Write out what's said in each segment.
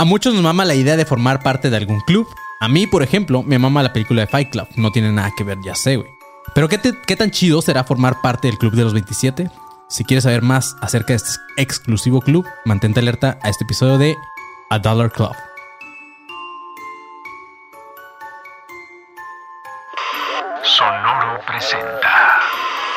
A muchos nos mama la idea de formar parte de algún club. A mí, por ejemplo, me mama la película de Fight Club. No tiene nada que ver, ya sé, güey. Pero ¿qué, qué tan chido será formar parte del Club de los 27? Si quieres saber más acerca de este exclusivo club, mantente alerta a este episodio de A Dollar Club. Sonoro presenta.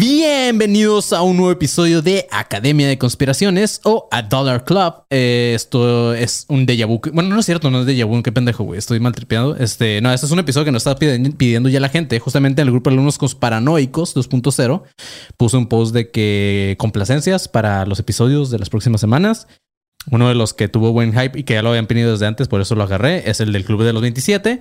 Bienvenidos a un nuevo episodio de Academia de Conspiraciones o A Dollar Club. Eh, esto es un déjà vu. Bueno, no es cierto, no es déjà vu. Qué pendejo, güey. Estoy mal tripeado. Este, no, este es un episodio que nos está pidi- pidiendo ya la gente. Justamente en el grupo de alumnos paranoicos 2.0 puse un post de que complacencias para los episodios de las próximas semanas. Uno de los que tuvo buen hype y que ya lo habían pedido desde antes, por eso lo agarré, es el del Club de los 27.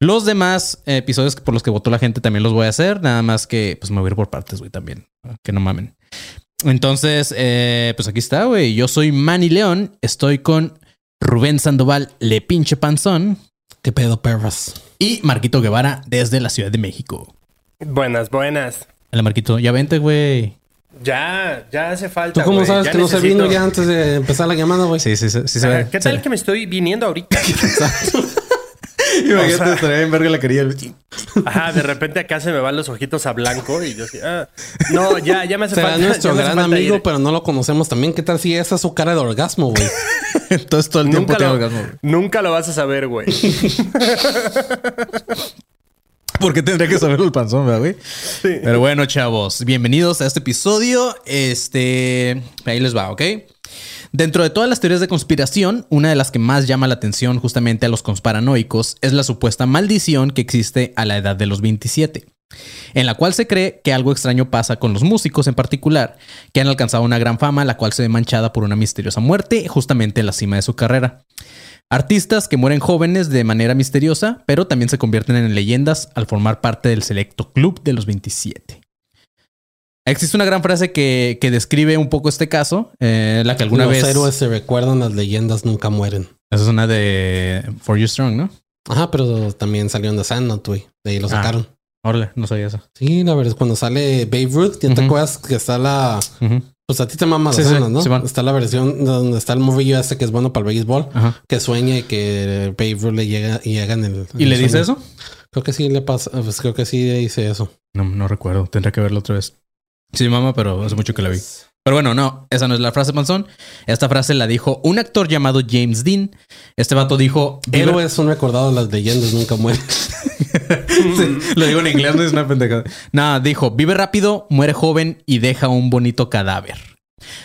Los demás episodios por los que votó la gente también los voy a hacer, nada más que pues me voy a ir por partes, güey, también. Que no mamen. Entonces, eh, pues aquí está, güey. Yo soy Manny León, estoy con Rubén Sandoval, Le Pinche Panzón, ¿Qué pedo, perras? y Marquito Guevara desde la Ciudad de México. Buenas, buenas. Hola, Marquito, ya vente, güey. Ya, ya hace ¿Tú falta. cómo güey. sabes Ya que no se vino ya antes de empezar la llamada, güey? Sí, sí, sí, sí se ve. ¿Qué tal que me estoy viniendo ahorita? Imagínate, O sea- estaría bien verga la quería. Ajá, de repente acá se me van los ojitos a blanco y yo así, ah, no, ya, ya me hace Será falta. nuestro gran amigo, ir. pero no lo conocemos también. ¿Qué tal si esa es su cara de orgasmo, güey? Entonces todo el tiempo Nunca lo, orgasmo, güey. nunca lo vas a saber, güey. ¿Por qué tendría que saber el panzón, verdad, güey? Sí. Pero bueno, chavos, bienvenidos a este episodio. Este, ahí les va, ¿ok? Dentro de todas las teorías de conspiración, una de las que más llama la atención justamente a los consparanoicos es la supuesta maldición que existe a la edad de los 27, en la cual se cree que algo extraño pasa con los músicos en particular, que han alcanzado una gran fama, la cual se ve manchada por una misteriosa muerte justamente en la cima de su carrera. Artistas que mueren jóvenes de manera misteriosa, pero también se convierten en leyendas al formar parte del selecto club de los 27. Existe una gran frase que, que describe un poco este caso, eh, la que alguna Los vez... héroes se recuerdan, las leyendas nunca mueren. Esa es una de For You Strong, ¿no? Ajá, pero también salieron de Sandnot, güey. De ahí lo Ah. sacaron. Órale, no sabía eso. Sí, la verdad, cuando sale Babe Ruth, ¿ya te Ujú. acuerdas que está la... Ujú. Pues a ti te mamas Sí, las sí, ¿no? Simón. está la versión donde está el morrillo ese que es bueno para el béisbol, Ajá. que sueña y que Babe Ruth le llega y en el... ¿Y le dice eso? Creo que sí le pasa, pues creo que sí dice eso. No, no recuerdo. Tendré que verlo otra vez. Sí, mamá, pero hace mucho que la vi. Pero bueno, no, esa no es la frase, Panzón. Esta frase la dijo un actor llamado James Dean. Este vato dijo... "Vive- Héroes son recordados, las leyendas nunca mueren. Sí, lo digo en inglés, no es una pendejada. Nada, dijo, vive rápido, muere joven y deja un bonito cadáver.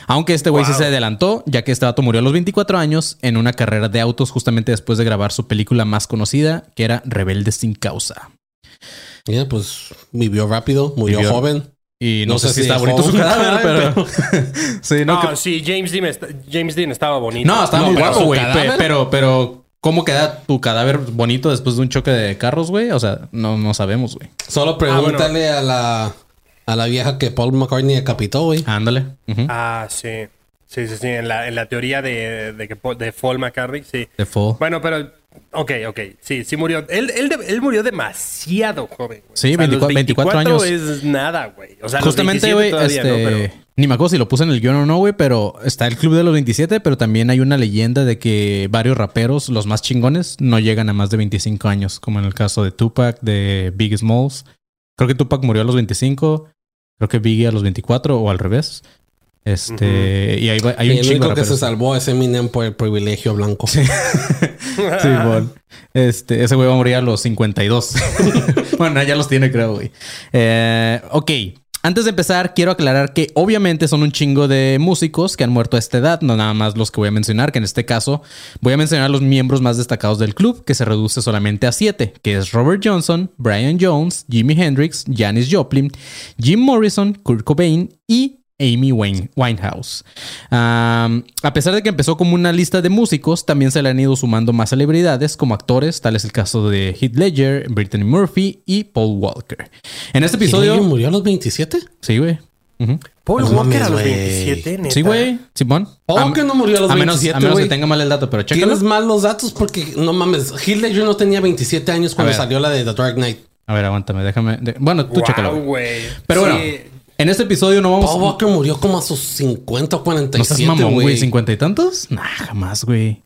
Aunque este güey sí se adelantó, ya que este vato murió a los 24 años en una carrera de autos justamente después de grabar su película más conocida, que era Rebelde sin causa. Ya, pues vivió rápido, murió Vivió- joven. Y no, No sé, sé si si está bonito su cadáver, pero... sí, no, No, que- sí, James Dean, James Dean estaba bonito. no, estaba No, muy guapo, güey. Pero, pero, ¿cómo queda tu cadáver bonito después de un choque de carros, güey? O sea, no, no sabemos, güey. Solo pregúntale a la a la vieja que Paul McCartney decapitó, güey. Ándale. Ah, sí. Sí, sí, sí. En la, en la teoría de, de, que de Paul McCartney, sí. The Fall. Bueno, pero. Ok, ok. Sí, sí murió. Él, él, de- él murió demasiado joven. güey. Sí, los 24 24 años. es nada, güey. O sea, Justamente, 27 güey, todavía, este... ¿no? Pero- Ni me acuerdo si lo puse en el guion o no, güey, pero está el club de los 27, pero también hay una leyenda de que varios raperos, los más chingones, no llegan a más de 25 años, como en el caso de Tupac, de Big Smalls. Creo que Tupac murió a los 25, creo que Biggie a los 24 o al revés. Este, y hay, hay Y un el chingo de único que se salvó es Eminem por el privilegio blanco. Sí, Simón. Este, ese güey va a morir a los 52. bueno, ya los tiene, creo, güey. Eh, ok. Antes de empezar, quiero aclarar que obviamente son un chingo de músicos que han muerto a esta edad, no nada más los que voy a mencionar, que en este caso voy a mencionar los miembros más destacados del club, que se reduce solamente a siete, que es Robert Johnson, Brian Jones, Jimi Hendrix, Janis Joplin, Jim Morrison, Kurt Cobain y Amy Winehouse. A pesar de que empezó como una lista de músicos, también se le han ido sumando más celebridades como actores, tal es el caso de Heath Ledger, Brittany Murphy y Paul Walker. En este ¿Y episodio... Murió a los 27? Sí, güey. Paul No Walker a los güey. 27, neta. Sí, güey. Simón. Paul Walker no murió a los a menos, 27, A menos que tenga mal el dato, pero chécalo. Tienes mal los datos porque no mames. Heath Ledger no tenía 27 años cuando salió la de The Dark Knight. A ver, aguántame, déjame. de- Bueno, tú Wow, chécalo. Pero Sí. bueno, en este episodio no vamos Paul Walker murió como a sus 50 o No 47, seas mamón, güey. güey. ¿Cincuenta y tantos? Nah, jamás, güey.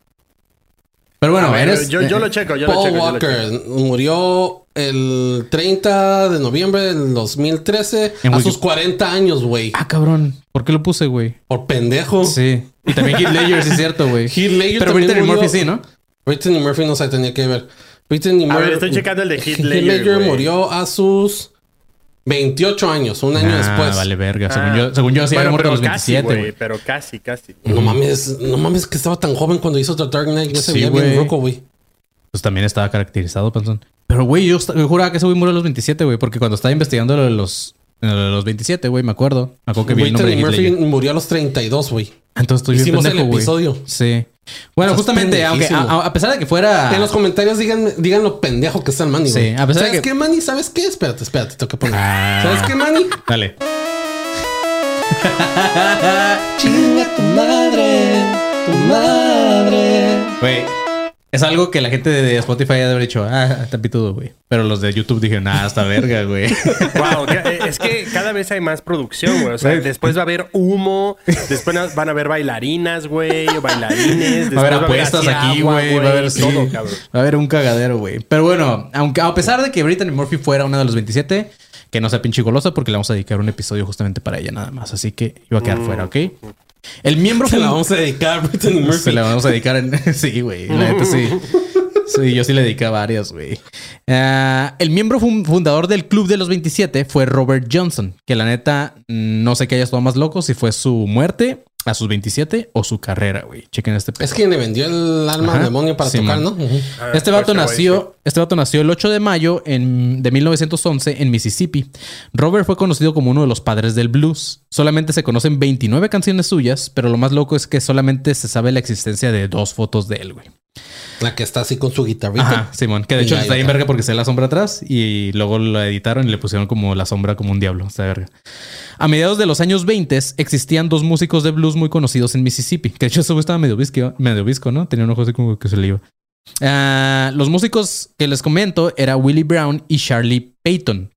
Pero bueno, A ver, eres. yo, yo lo checo, yo lo Paul checo. yo lo Walker checo. murió el 30 de noviembre del 2013 En a Wiki- sus 40 años, güey. Ah, cabrón. ¿Por qué lo puse, güey? Por pendejo. Sí. Y también Heath Ledger, sí es cierto, güey. Heath Ledger Pero Brittany. Murphy sí, ¿no? Brittany Murphy no se tenía que ver. Brittany A Murphy. ver, estoy checando el de Heath Heath Ledger, Ledger güey. murió a sus 28 años, un año Ah, después. vale, verga. Según Ah. yo, según yo sí Bueno, había muerto a pero los casi, 27, güey. Pero casi, casi. No mames, no mames que estaba tan joven cuando hizo The Dark Knight. Ya se Sí, veía bien güey. roco, güey. Pues también estaba caracterizado, panzón. Pero, güey, yo, yo juraba que ese güey murió a los 27, güey. Porque cuando estaba investigando lo de los, los 27, güey, me acuerdo. Me acuerdo que vi el nombre de Murphy murió a los 32, güey. Entonces estoy Hicimos el pendejo, güey. episodio. Sí. Bueno, Estás justamente, aunque a, a pesar de que fuera... En los comentarios digan, digan lo pendejo que está el Manny, Sí, a pesar de ¿Sabes que- qué, Manny? ¿Sabes qué? Espérate, espérate, tengo que poner. Ah. ¿Sabes qué, Manny? Dale. Chinga tu madre, tu madre. Güey. Es algo que la gente de Spotify ha de haber dicho, ah, está pitudo, güey. Pero los de YouTube dijeron, ah, está verga, güey. Wow, que- es que cada vez hay más producción, güey. O sea, después va a haber humo, después van a haber bailarinas, güey, o bailarines. Va a haber apuestas aquí, güey. Va a haber sí. todo, cabrón. Va a haber un cagadero, güey. Pero bueno, aunque a pesar de que Brittany Murphy fuera una de los 27, que no sea pinche golosa porque le vamos a dedicar un episodio justamente para ella nada más. Así que iba a quedar fuera, ¿ok? El miembro Se la vamos a dedicar a. Se la vamos a dedicar en. sí, güey. La neta sí. Sí, yo sí le dediqué a varias, güey. Ah, el miembro fun- fundador del Club de los 27 fue Robert Johnson, que la neta no sé qué haya estado más loco, si fue su muerte a sus 27 o su carrera, güey. Chequen este pedo. Es quien le vendió el alma Ajá. al demonio para Sí, tocar, man. ¿no? Ah, Este vato nació, este vato nació el 8 de mayo en- de 1911 en Mississippi. Robert fue conocido como uno de los padres del blues. Solamente se conocen 29 canciones suyas, pero lo más loco es que solamente se sabe la existencia de dos fotos de él, güey. La que está así con su guitarrita. Ajá, Simón. Que de Y hecho está bien verga porque se ve la sombra atrás y luego la editaron y le pusieron como la sombra como un diablo. Está verga. A mediados de los años 20 existían dos músicos de blues muy conocidos en Mississippi. Que de hecho güey estaba medio visco, medio visco, ¿no? Tenía un ojo así como que se le iba. Ah, los músicos que les comento era Willie Brown y Charlie Payton.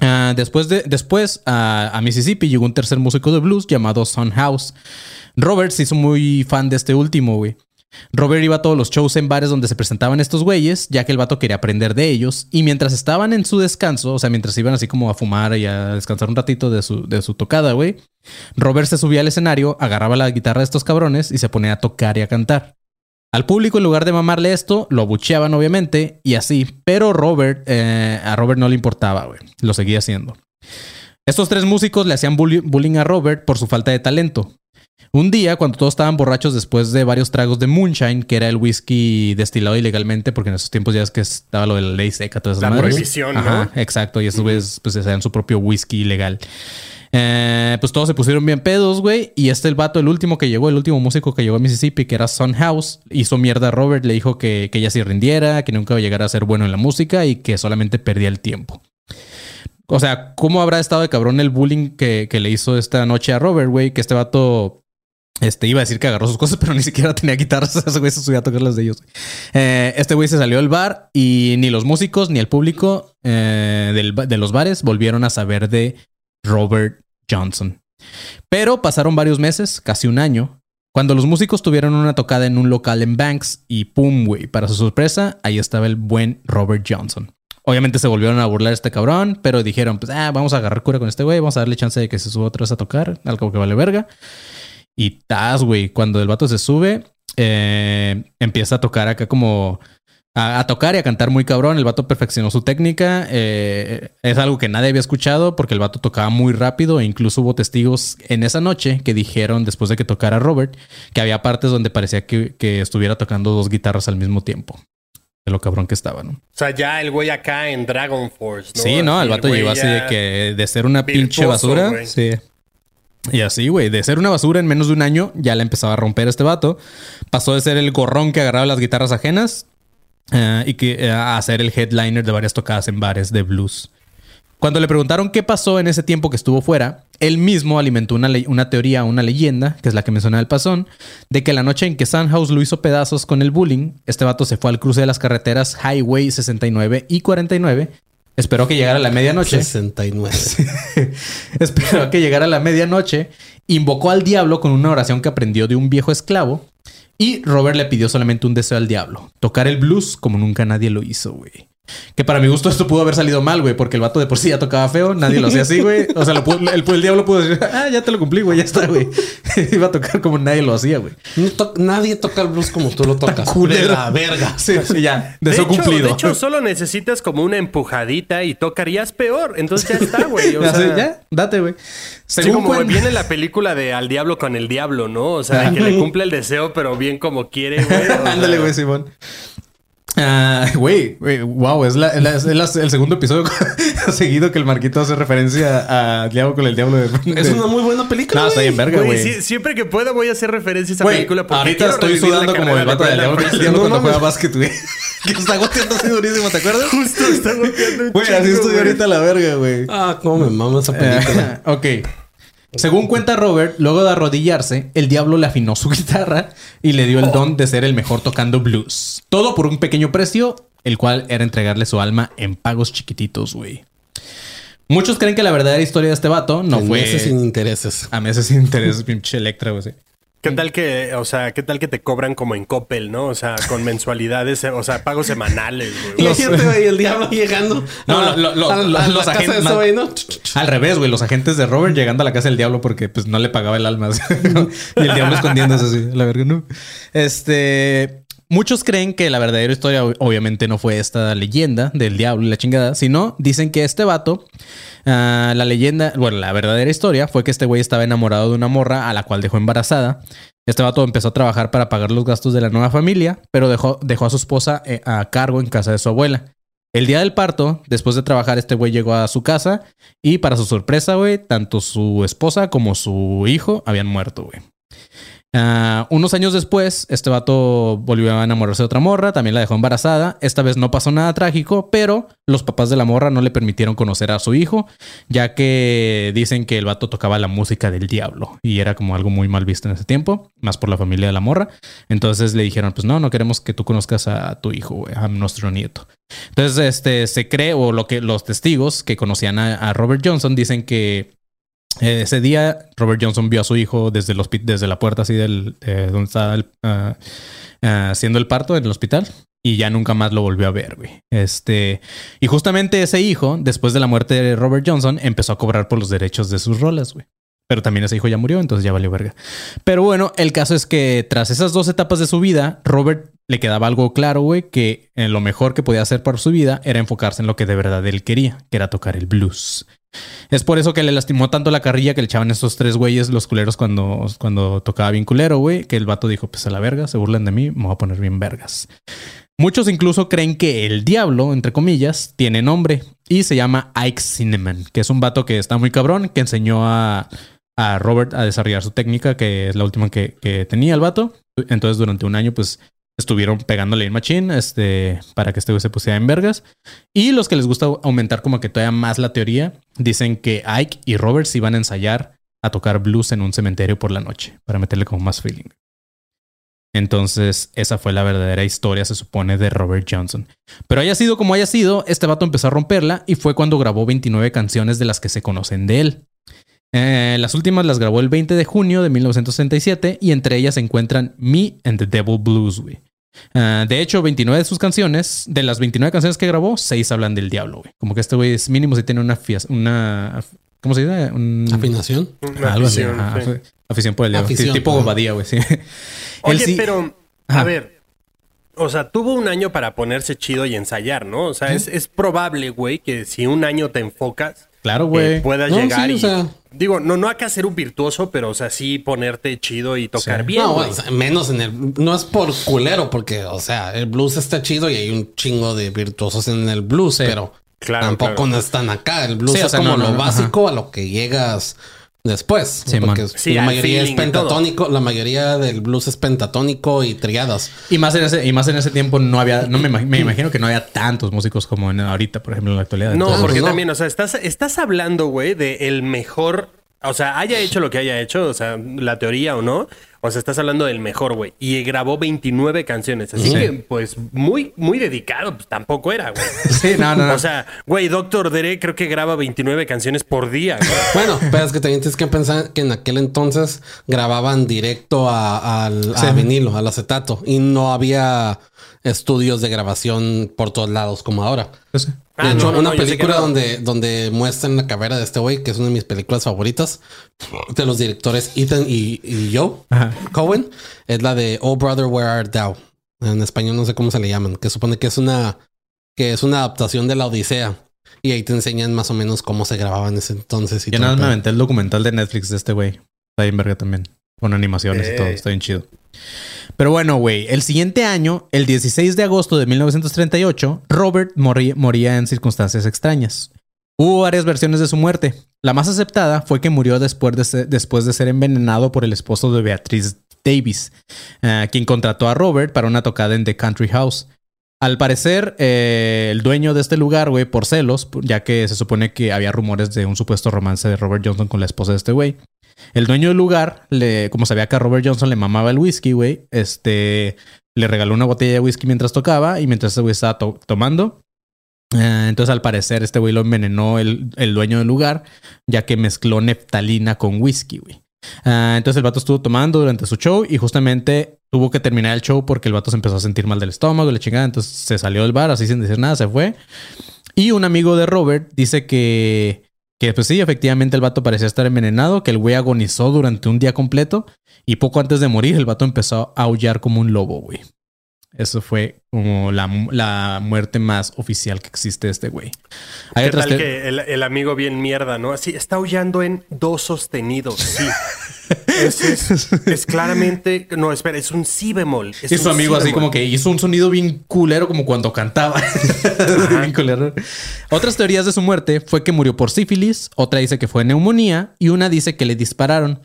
Ah, después de, después a, a Mississippi llegó un tercer músico de blues llamado Son House. Robert se hizo muy fan de este último, güey. Robert iba a todos los shows en bares donde se presentaban estos güeyes, ya que el vato quería aprender de ellos. Y mientras estaban en su descanso, o sea, mientras iban así como a fumar y a descansar un ratito de su, de su tocada, güey, Robert se subía al escenario, agarraba la guitarra de estos cabrones y se ponía a tocar y a cantar. Al público, en lugar de mamarle esto, lo abucheaban, obviamente, y así. Pero Robert, eh, a Robert no le importaba, güey. Lo seguía haciendo. Estos tres músicos le hacían bully- bullying a Robert por su falta de talento. Un día, cuando todos estaban borrachos después de varios tragos de moonshine, que era el whisky destilado ilegalmente, porque en esos tiempos ya es que estaba lo de la ley seca, todas esas La madres. prohibición, ¿no? Exacto. Y esos güeyes pues hacían su propio whisky ilegal. Eh, pues todos se pusieron bien pedos, güey. Y este el vato, el último que llegó, el último músico que llegó a Mississippi, que era Son House, hizo mierda a Robert, le dijo que, que ella se rindiera, que nunca iba a llegar a ser bueno en la música y que solamente perdía el tiempo. O sea, ¿cómo habrá estado de cabrón el bullying que, que le hizo esta noche a Robert, güey? Que este vato este iba a decir que agarró sus cosas, pero ni siquiera tenía guitarras. Ese güey se subía a tocar las de ellos. Eh, este güey se salió del bar y ni los músicos ni el público eh, del de los bares volvieron a saber de Robert Johnson. Pero pasaron varios meses, casi un año, cuando los músicos tuvieron una tocada en un local en Banks y pum, güey, para su sorpresa, ahí estaba el buen Robert Johnson. Obviamente se volvieron a burlar de este cabrón, pero dijeron, pues, ah, vamos a agarrar cura con este güey, vamos a darle chance de que se suba otra vez a tocar, algo que vale verga. Y tas, güey, cuando el vato se sube, eh, empieza a tocar acá como... A, a tocar y a cantar muy cabrón. El vato perfeccionó su técnica. eh, es algo que nadie había escuchado porque el vato tocaba muy rápido e incluso hubo testigos en esa noche que dijeron, después de que tocara Robert, que había partes donde parecía que, que estuviera tocando dos guitarras al mismo tiempo. De lo cabrón que estaba, ¿no? O sea, ya el güey acá en Dragon Force, ¿no? Sí, no, el vato llegó así de que de ser una pinche basura. Sí. Y así, güey, de ser una basura en menos de un año, ya la empezaba a romper este vato. Pasó de ser el gorrón que agarraba las guitarras ajenas eh, y que eh, a ser el headliner de varias tocadas en bares de blues. Cuando le preguntaron qué pasó en ese tiempo que estuvo fuera, él mismo alimentó una, una teoría, una leyenda, que es la que mencionaba el pasón, de que la noche en que Sandhouse lo hizo pedazos con el bullying, este vato se fue al cruce de las carreteras Highway 69 y 49, esperó que llegara la medianoche, 69. esperó que llegara la medianoche, invocó al diablo con una oración que aprendió de un viejo esclavo, y Robert le pidió solamente un deseo al diablo, tocar el blues como nunca nadie lo hizo, güey. Que para mi gusto esto pudo haber salido mal, güey, porque el vato de por sí ya tocaba feo, nadie lo hacía así, güey. O sea, lo pudo- el, el diablo pudo decir, ah, ya te lo cumplí, güey, ya está, güey. Iba a tocar como nadie lo hacía, güey. No to- nadie toca el blues como tú lo tocas. De la verga. Sí, sí, ya, De hecho, cumplido. de hecho, solo necesitas como una empujadita y tocarías peor. Entonces ya está, güey. O Ya, sea, sí, ya, date, güey. Sí, como viene la película de Al Diablo con el Diablo, ¿no? O sea, de que le cumple el deseo, pero bien como quiere, güey. Ándale, güey, Simón. Ah, güey, güey, wow, es, la- la- es la- el segundo episodio seguido que el Marquito hace referencia a Diablo con el Diablo. De, Es una muy buena película. No, está bien verga, Güey, sí, siempre que pueda voy a hacer referencia a esa Güey, película. porque ahorita estoy sudando como el vato de del Diablo con el Diablo No cuando juega básquet, güey. Que está goteando así durísimo, ¿te acuerdas? Justo está golpeando un Güey, así estoy ahorita a la verga, güey. Ah, cómo me mama esa película. Eh, ok. Según cuenta Robert, luego de arrodillarse, el diablo le afinó su guitarra y le dio el don de ser el mejor tocando blues. Todo por un pequeño precio, el cual era entregarle su alma en pagos chiquititos, güey. Muchos creen que la verdadera historia de este vato no En fue... meses sin intereses. A meses sin interés, pinche Electra, güey. Sí. ¿Qué tal que, o sea, qué tal que te cobran como en Coppel, no? O sea, con mensualidades, o sea, pagos semanales, güey. Imagínate, güey, el diablo llegando. No, a- lo- lo- a- a lo- la los agentes. Al revés, güey. Los agentes de Robert llegando a la casa del diablo porque pues no le pagaba el alma. y el diablo escondiéndose así. La verga, no. Este... Muchos creen que la verdadera historia ob- obviamente no fue esta leyenda del diablo y la chingada, sino dicen que este vato, ah, la leyenda, bueno, la verdadera historia fue que este güey estaba enamorado de una morra a la cual dejó embarazada. Este vato empezó a trabajar para pagar los gastos de la nueva familia, pero dejó, dejó a su esposa eh, a cargo en casa de su abuela. El día del parto, después de trabajar, este güey llegó a su casa y para su sorpresa, güey, tanto su esposa como su hijo habían muerto, güey. Ah, unos años después, este vato volvió a enamorarse de otra morra, también la dejó embarazada. Esta vez no pasó nada trágico, pero los papás de la morra no le permitieron conocer a su hijo, ya que dicen que el vato tocaba la música del diablo y era como algo muy mal visto en ese tiempo, más por la familia de la morra. Entonces le dijeron, pues no, no queremos que tú conozcas a tu hijo, a nuestro nieto. Entonces, este, se cree, o lo que los testigos que conocían a Robert Johnson dicen que eh, ese día Robert Johnson vio a su hijo desde, desde la puerta así del eh, donde estaba ah, ah, haciendo el parto en el hospital y ya nunca más lo volvió a ver, güey. Este, y justamente ese hijo, después de la muerte de Robert Johnson, empezó a cobrar por los derechos de sus rolas, güey. Pero también ese hijo ya murió, entonces ya valió verga. Pero bueno, el caso es que tras esas dos etapas de su vida, Robert le quedaba algo claro, güey, que eh, lo mejor que podía hacer para su vida era enfocarse en lo que de verdad él quería, que era tocar el blues. Es por eso que le lastimó tanto la carrilla que le echaban estos tres güeyes, los culeros, cuando, cuando tocaba bien culero, güey, que el vato dijo, pues a la verga, se burlan de mí, me voy a poner bien vergas. Muchos incluso creen que el diablo, entre comillas, tiene nombre y se llama Ike Cinnamon, que es un vato que está muy cabrón, que enseñó a, a Robert a desarrollar su técnica, que es la última que, que tenía el vato. Entonces durante un año, pues estuvieron pegándole en machine este, para que este güey se pusiera en vergas. Y los que les gusta aumentar como que todavía más la teoría, dicen que Ike y Robert se iban a ensayar a tocar blues en un cementerio por la noche, para meterle como más feeling. Entonces, esa fue la verdadera historia, se supone, de Robert Johnson. Pero haya sido como haya sido, este vato empezó a romperla y fue cuando grabó 29 canciones de las que se conocen de él. Eh, las últimas las grabó el 20 de junio de 1967 y entre ellas se encuentran Me and the Devil Blues, güey. Ah, de hecho, 29 de sus canciones, de las 29 canciones que grabó, 6 hablan del diablo, güey. Como que este güey es mínimo si tiene una, fia- una ¿cómo se dice? Un- Afinación. Una algo así, afición, ajá, sí. afi- afición por el diablo. Afición, Sí, tipo. Bobadilla, güey, sí. Oye, sí- pero, Ajá. a ver, o sea, tuvo un año para ponerse chido y ensayar, ¿no? O sea, es, es probable, güey, que si un año te enfocas, Claro, eh, güey. puedas No, llegar sí, y... o sea- Digo, no, no acá ser un virtuoso, pero, o sea, sí ponerte chido y tocar Sí. bien, no, güey. o sea, menos en el. No es por culero, porque, o sea, el blues está chido y hay un chingo de virtuosos en el blues, Sí. pero Claro, tampoco claro. no están acá. El blues Sí, o es sea, como no, no, lo no, básico a lo que llegas después. Sí, porque. Sí, la mayoría es pentatónico, la mayoría del blues es pentatónico y triadas. Y más en ese, y más en ese tiempo no había, no me, imag- me imagino que no había tantos músicos como en ahorita, por ejemplo, en la actualidad. No, Entonces, porque no. también, o sea, estás, estás hablando, güey, de el mejor. O sea, haya hecho lo que haya hecho, o sea, la teoría o no. O sea, estás hablando del mejor, güey. Y grabó 29 canciones. Así Sí. que, pues, muy, muy dedicado, pues tampoco era, güey. Sí, no, no, no. O sea, güey, Doctor Dre creo que graba 29 canciones por día, güey. Bueno, pero es que también tienes que pensar que en aquel entonces grababan directo a, al a Sí. vinilo, al acetato, y no había estudios de grabación por todos lados como ahora. pues sí. De Ah, hecho, no, no, una no, yo sé que película no. donde, donde muestran la carrera de este güey, que es una de mis películas favoritas, de los directores Ethan y, y Joe Ajá. Cohen, es la de Oh Brother, Where Art Thou? En español no sé cómo se le llaman, que supone que es una, que es una adaptación de la Odisea. Y ahí te enseñan más o menos cómo se grababa en ese entonces. Y Yo nada el más me aventé el documental de Netflix de este güey. Está bien verga también. Con animaciones y todo. Está bien chido. Pero bueno, güey. El siguiente año, el 16 de agosto de 1938, Robert morí- moría en circunstancias extrañas. Hubo varias versiones de su muerte. La más aceptada fue que murió después de ser, después de ser envenenado por el esposo de Beatriz Davis, eh, quien contrató a Robert para una tocada en The Country House. Al parecer, eh, el dueño de este lugar, güey, por celos, ya que se supone que había rumores de un supuesto romance de Robert Johnson con la esposa de este güey. El dueño del lugar, le, como sabía que a Robert Johnson le mamaba el whisky, güey, este, le regaló una botella de whisky mientras tocaba y mientras este güey estaba to- tomando. eh, entonces, al parecer, este güey lo envenenó el, el dueño del lugar, ya que mezcló neftalina con whisky, güey. Ah, entonces el vato estuvo tomando durante su show y justamente tuvo que terminar el show porque el vato se empezó a sentir mal del estómago, la chingada. Entonces se salió del bar así sin decir nada, se fue. Y un amigo de Robert dice que, que pues sí, efectivamente el vato parecía estar envenenado, que el güey agonizó durante un día completo y poco antes de morir el vato empezó a aullar como un lobo, güey. Eso fue como la, la muerte más oficial que existe de este güey. Hay ¿Qué otras tal que el, el amigo bien mierda, no? Así, está aullando en do sostenido, sí. Es, es- es claramente... No, espera, es un si bemol. es Y su amigo si así bemol. como que hizo un sonido bien culero como cuando cantaba. Bien culero. Otras teorías de su muerte fue que murió por sífilis, otra dice que fue neumonía y una dice que le dispararon.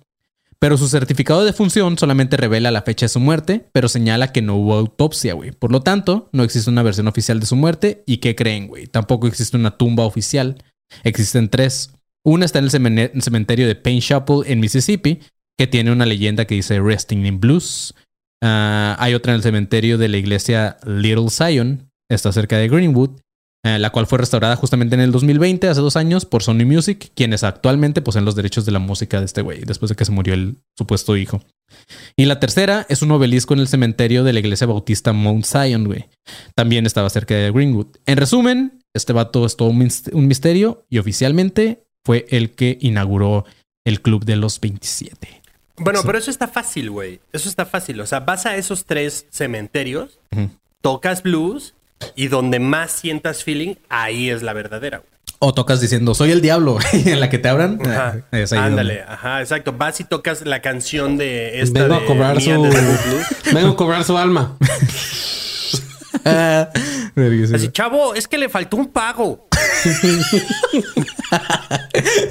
Pero su certificado de defunción solamente revela la fecha de su muerte, pero señala que no hubo autopsia, güey. Por lo tanto, no existe una versión oficial de su muerte. ¿Y qué creen, güey? Tampoco existe una tumba oficial. Existen tres. Una está en el cementerio de Payne Chapel en Mississippi, que tiene una leyenda que dice Resting in Blues. Ah, hay otra en el cementerio de la iglesia Little Zion, está cerca de Greenwood, eh, la cual fue restaurada justamente en el 2020, hace dos años, por Sony Music, quienes actualmente poseen los derechos de la música de este güey, después de que se murió el supuesto hijo. Y la tercera es un obelisco en el cementerio de la iglesia bautista Mount Zion, güey. También estaba cerca de Greenwood. En resumen, este vato es todo un mis- un misterio y oficialmente fue el que inauguró el Club de los 27. Bueno, Sí. pero eso está fácil, güey. Eso está fácil. O sea, vas a esos tres cementerios, tocas blues y donde más sientas feeling, ahí es la verdadera. güey. O tocas diciendo, soy el diablo, y en la que te abran. Ajá. ah, es ahí Ándale, donde- ajá, exacto. Vas y tocas la canción de esta Vengo de a cobrar Mía su. Vengo a cobrar su alma. Así, chavo, es que le faltó un pago.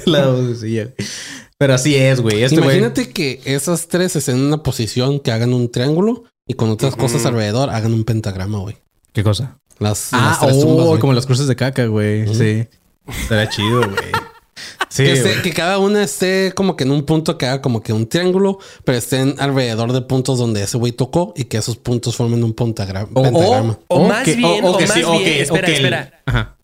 La. Pero así es, güey. Este güey. Imagínate que esas tres estén en una posición que hagan un triángulo y con otras cosas alrededor hagan un pentagrama, güey. ¿Qué cosa? Las, Ah, las tres oh, tumbas, güey. como las cruces de caca, güey. Sí. Será chido, güey. Sí, que, esté- güey. que cada una esté como que en un punto que haga como que un triángulo, pero estén alrededor de puntos donde ese güey tocó y que esos puntos formen un O- pentagrama. O más que- bien, o que más bien, espera, espera. Ajá.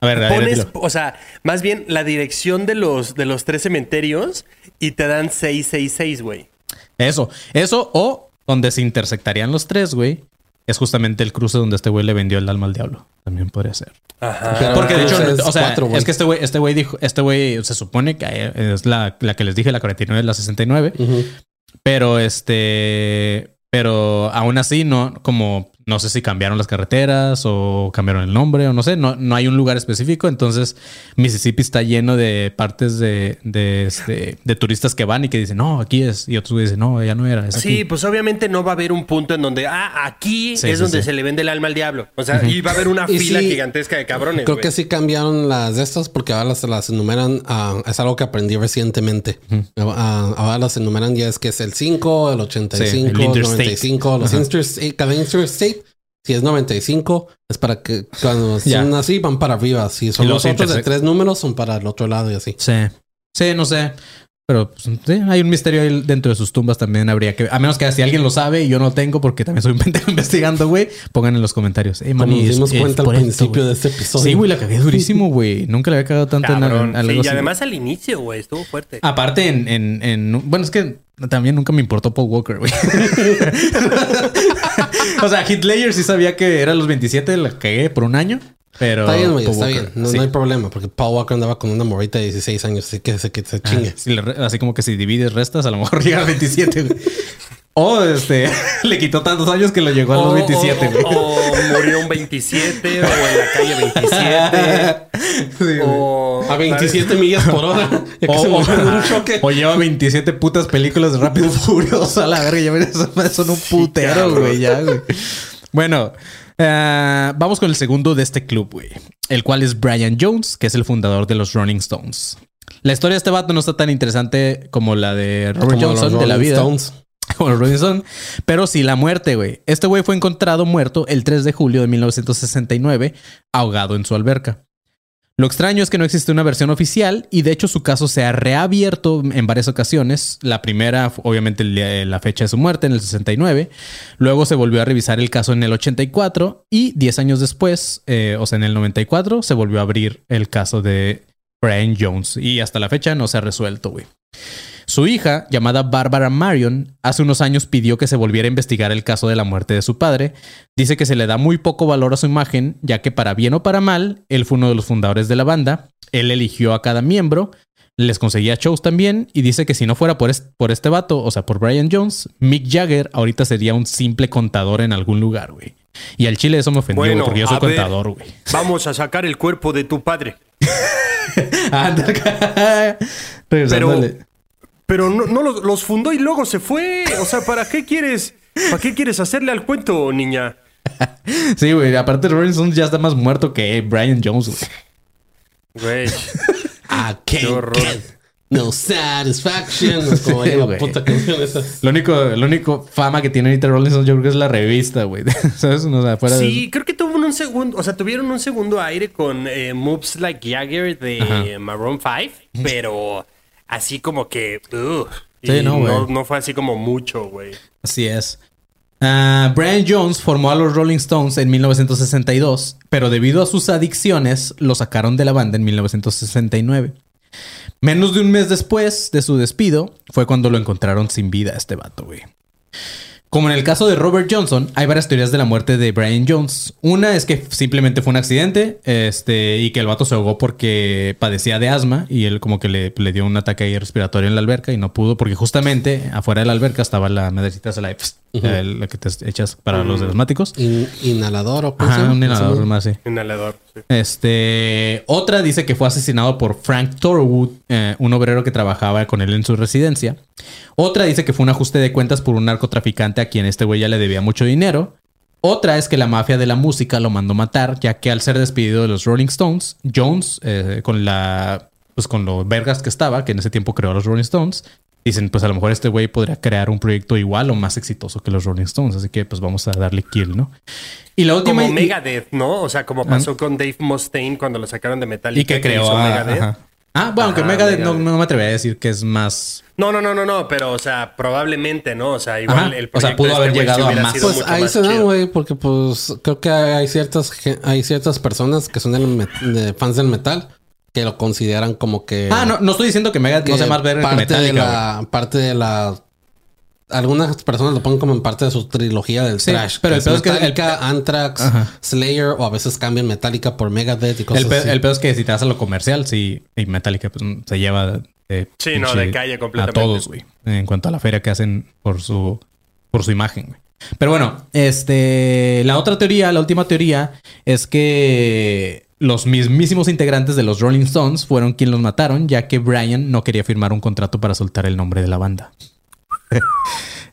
A ver, a ver, Pones, o sea, más bien la dirección de los, de los tres cementerios y te dan 666, güey. Eso. Eso o donde se intersectarían los tres, güey. Es justamente el cruce donde este güey le vendió el alma al diablo. También podría ser. Ajá. Pero Porque de hecho, o sea, cuatro, es que este güey, este güey dijo, este güey se supone que es la, la que les dije, la 49 es la 69. Ujú. Pero este, pero aún así no, como No sé si cambiaron las carreteras o cambiaron el nombre o no sé. No, no hay un lugar específico. Entonces, Mississippi está lleno de partes de, de, este, de turistas que van y que dicen, no, aquí es. Y otros dicen, no, ya no era. Es Sí, aquí". pues obviamente no va a haber un punto en donde, ah, aquí Sí, es sí, donde sí. se le vende el alma al diablo. O sea, y va a haber una Y fila sí, gigantesca de cabrones. Creo que sí cambiaron las de estas porque ahora las, las enumeran. ah, es algo que aprendí recientemente. Ah, ahora las enumeran ya es que es el 5, el 85, Sí, el el interstate. 95, los interstate. Cada interstate, si es 95, es para que cuando Ya. son así van para arriba. Si son Y los los otros de tres números, son para el otro lado y así. Sí. Sí, no sé. Pero pues, sí, hay un misterio ahí dentro de sus tumbas también habría que... A menos que si alguien lo sabe y yo no tengo porque también soy un pendejo investigando, güey, pongan en los comentarios. Hey, mani, nos dimos es cuenta al esto, principio de este episodio. Sí, güey, la cagué durísimo, güey. Nunca le había cagado tanto en, Cabrón. en Sí, y así. además al inicio, güey, estuvo fuerte. Aparte en, en, en- Bueno, es que también nunca me importó Paul Walker, o sea, Hitler sí sabía que era los 27, la cagué por un año. Pero... Está bien, güey, Paul está Walker, bien. No, sí. no hay problema porque Paul Walker andaba con una morrita de 16 años, así que se, que se Ah, chingue. si le re- así como que si divides restas, a lo mejor llega a 27, güey. O este, le quitó tantos años que lo llegó a los O- 27, o, güey. o murió un 27, o en la calle 27. Sí, güey. o A 27 millas por hora. O, un choque. o lleva 27 putas películas de Rápido Furioso a la verga. Ya ves, son- un putero, cabrón. güey. Ya, güey. Bueno, eh, vamos con el segundo de este club, güey. El cual es Brian Jones, que es el fundador de los Rolling Stones. La historia de este vato no está tan interesante como la de Robert Como Johnson de la vida. Stones. Como los Rolling Stones. Pero sí, la muerte, güey. Este güey fue encontrado muerto el 3 de julio de 1969, ahogado en su alberca. Lo extraño es que no existe una versión oficial y de hecho su caso se ha reabierto en varias ocasiones. La primera, obviamente, día- la fecha de su muerte en el 69. Luego se volvió a revisar el caso en el 84 y 10 años después, eh, o sea, en el 94, se volvió a abrir el caso de Brian Jones y hasta la fecha no se ha resuelto, güey. Su hija, llamada Barbara Marion, hace unos años pidió que se volviera a investigar el caso de la muerte de su padre. Dice que se le da muy poco valor a su imagen, ya que para bien o para mal, él fue uno de los fundadores de la banda, él eligió a cada miembro, les conseguía shows también, y dice que si no fuera por, por este vato, o sea, por Brian Jones, Mick Jagger ahorita sería un simple contador en algún lugar, güey. Y al chile eso me ofendió, Bueno, porque yo soy ver. contador, güey. Vamos a sacar el cuerpo de tu padre. Anda acá. Pero. Pero no, no los, los fundó y luego se fue. O sea, ¿para qué quieres? ¿Para qué quieres hacerle al cuento, niña? Sí, güey. Aparte, Rolling Stones ya está más muerto que Brian Jones, güey. Güey. I Qué horror. no satisfaction. Como Sí, la puta canción esa. Lo único, lo único fama que tiene ahorita Rolling Stones, yo creo que es la revista, güey. ¿Sabes? O sea, fuera de- Sí, creo que tuvo un segundo, o sea, tuvieron un segundo aire con eh, Moves Like Jagger de Ajá. Maroon 5, pero así como que, Sí, no, no, güey. no fue así como mucho, güey. Así es. Ah, Brian Jones formó a los Rolling Stones en 1962, pero debido a sus adicciones lo sacaron de la banda en 1969. Menos de un mes después de su despido fue cuando lo encontraron sin vida este vato, güey. Como en el caso de Robert Johnson, hay varias teorías de la muerte de Brian Jones. Una es que simplemente fue un accidente este, y que el vato se ahogó porque padecía de asma y él como que le, le dio un ataque ahí respiratorio en la alberca y no pudo porque justamente afuera de la alberca estaba la medallita de la, la que te echas para los asmáticos. In- inhalador o cómo se Ajá, un inhalador más, sí. Inhalador. sí. Este, otra dice que fue asesinado por Frank Thorwood, eh, un obrero que trabajaba con él en su residencia. Otra dice que fue un ajuste de cuentas por un narcotraficante a quien este güey ya le debía mucho dinero. Otra es que la mafia de la música lo mandó matar, ya que al ser despedido de los Rolling Stones, Jones, eh, con la, pues con los vergas que estaba, que en ese tiempo creó a los Rolling Stones, dicen, pues a lo mejor este güey podría crear un proyecto igual o más exitoso que los Rolling Stones, así que pues vamos a darle kill, ¿no? Y la última Como Megadeth, ¿no? O sea, como pasó con Dave Mustaine cuando lo sacaron de Metallica. y que creó hizo a- Megadeth. ajá. Ah, bueno, aunque Ajá, Megadeth no, Megadeth. no me atrevería a decir que es más. No, no, no, no, no, pero, o sea, probablemente, ¿no? O sea, igual Ajá. el O sea, proyecto pudo de haber llegado a más. Pues ahí se da, güey, porque pues creo que hay ciertas hay ciertas personas que son del met- de fans del metal que lo consideran como que Ah, no, no estoy diciendo que Megadeth que no sea más verga que parte de Metallica. la parte de la algunas personas lo ponen como en parte de su trilogía del Sí, trash. pero el pedo es que el- Metallica, Anthrax, Ajá. Slayer o a veces cambian Metallica por Megadeth y cosas El, pe- así. el pedo es que si te vas a lo comercial, sí, y Metallica pues, se lleva de, Sí, no, de calle completamente. A todos, güey. En cuanto a la feria que hacen por su, por su imagen, güey. Pero bueno, este, la otra teoría, la última teoría, es que los mismísimos integrantes de los Rolling Stones fueron quienes los mataron, ya que Brian no quería firmar un contrato para soltar el nombre de la banda.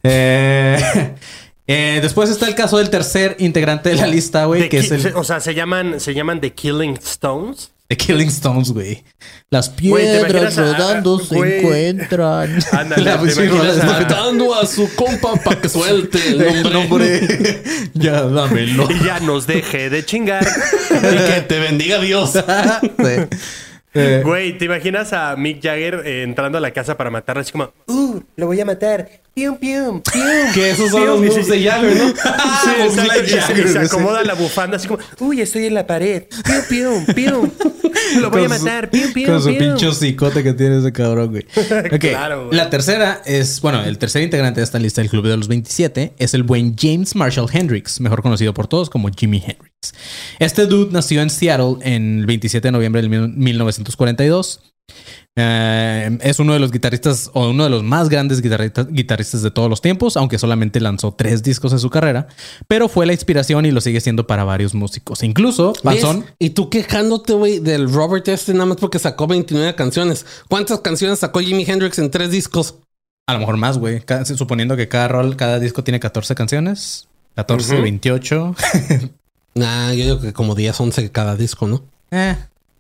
Eh, eh, después está el caso del tercer integrante de la lista, güey, que es el O sea, se llaman, se llaman The Killing Stones. The Killing Stones, güey. Las Güey, ¿te piedras a- rodando se encuentran. Ándale, La ¿te pinche imaginas rola a- a su compa para que suelte el nombre. ya dámelo. Y ya nos deje de chingar. Y que te bendiga Dios. Sí. Güey, ¿te imaginas a Mick Jagger eh, entrando a la casa para matarla así como, uh, lo voy a matar? Pium, pium, pium. Que esos son los pium", y moves de Jagger, ¿no? Sí, exacto, y se- Lightyear, y se acomoda la bufanda así como, uy, estoy en la pared. Pium, pium, pium. Lo voy a matar. Pium, pium, Con su pium. pinche hocicote que tiene ese cabrón, güey. Claro, güey. La tercera es, bueno, el tercer integrante de esta lista del Club de los 27 es el buen James Marshall Hendrix, mejor conocido por todos como Jimi Hendrix. Este dude nació en Seattle en el 27 de noviembre de mil- 1942. Eh, es uno de los guitarristas o uno de los más grandes guitarristas, guitarristas de todos los tiempos, aunque solamente lanzó tres discos en su carrera, pero fue la inspiración y lo sigue siendo para varios músicos. Incluso. Y tú quejándote, güey, del Robert este nada más porque sacó 29 canciones. ¿Cuántas canciones sacó Jimi Hendrix en tres discos? A lo mejor más, güey. Suponiendo que cada rol, cada disco tiene 14 canciones. 14, Ujú. 28. Nah, yo digo que como 10, 11 cada disco, ¿no? eh,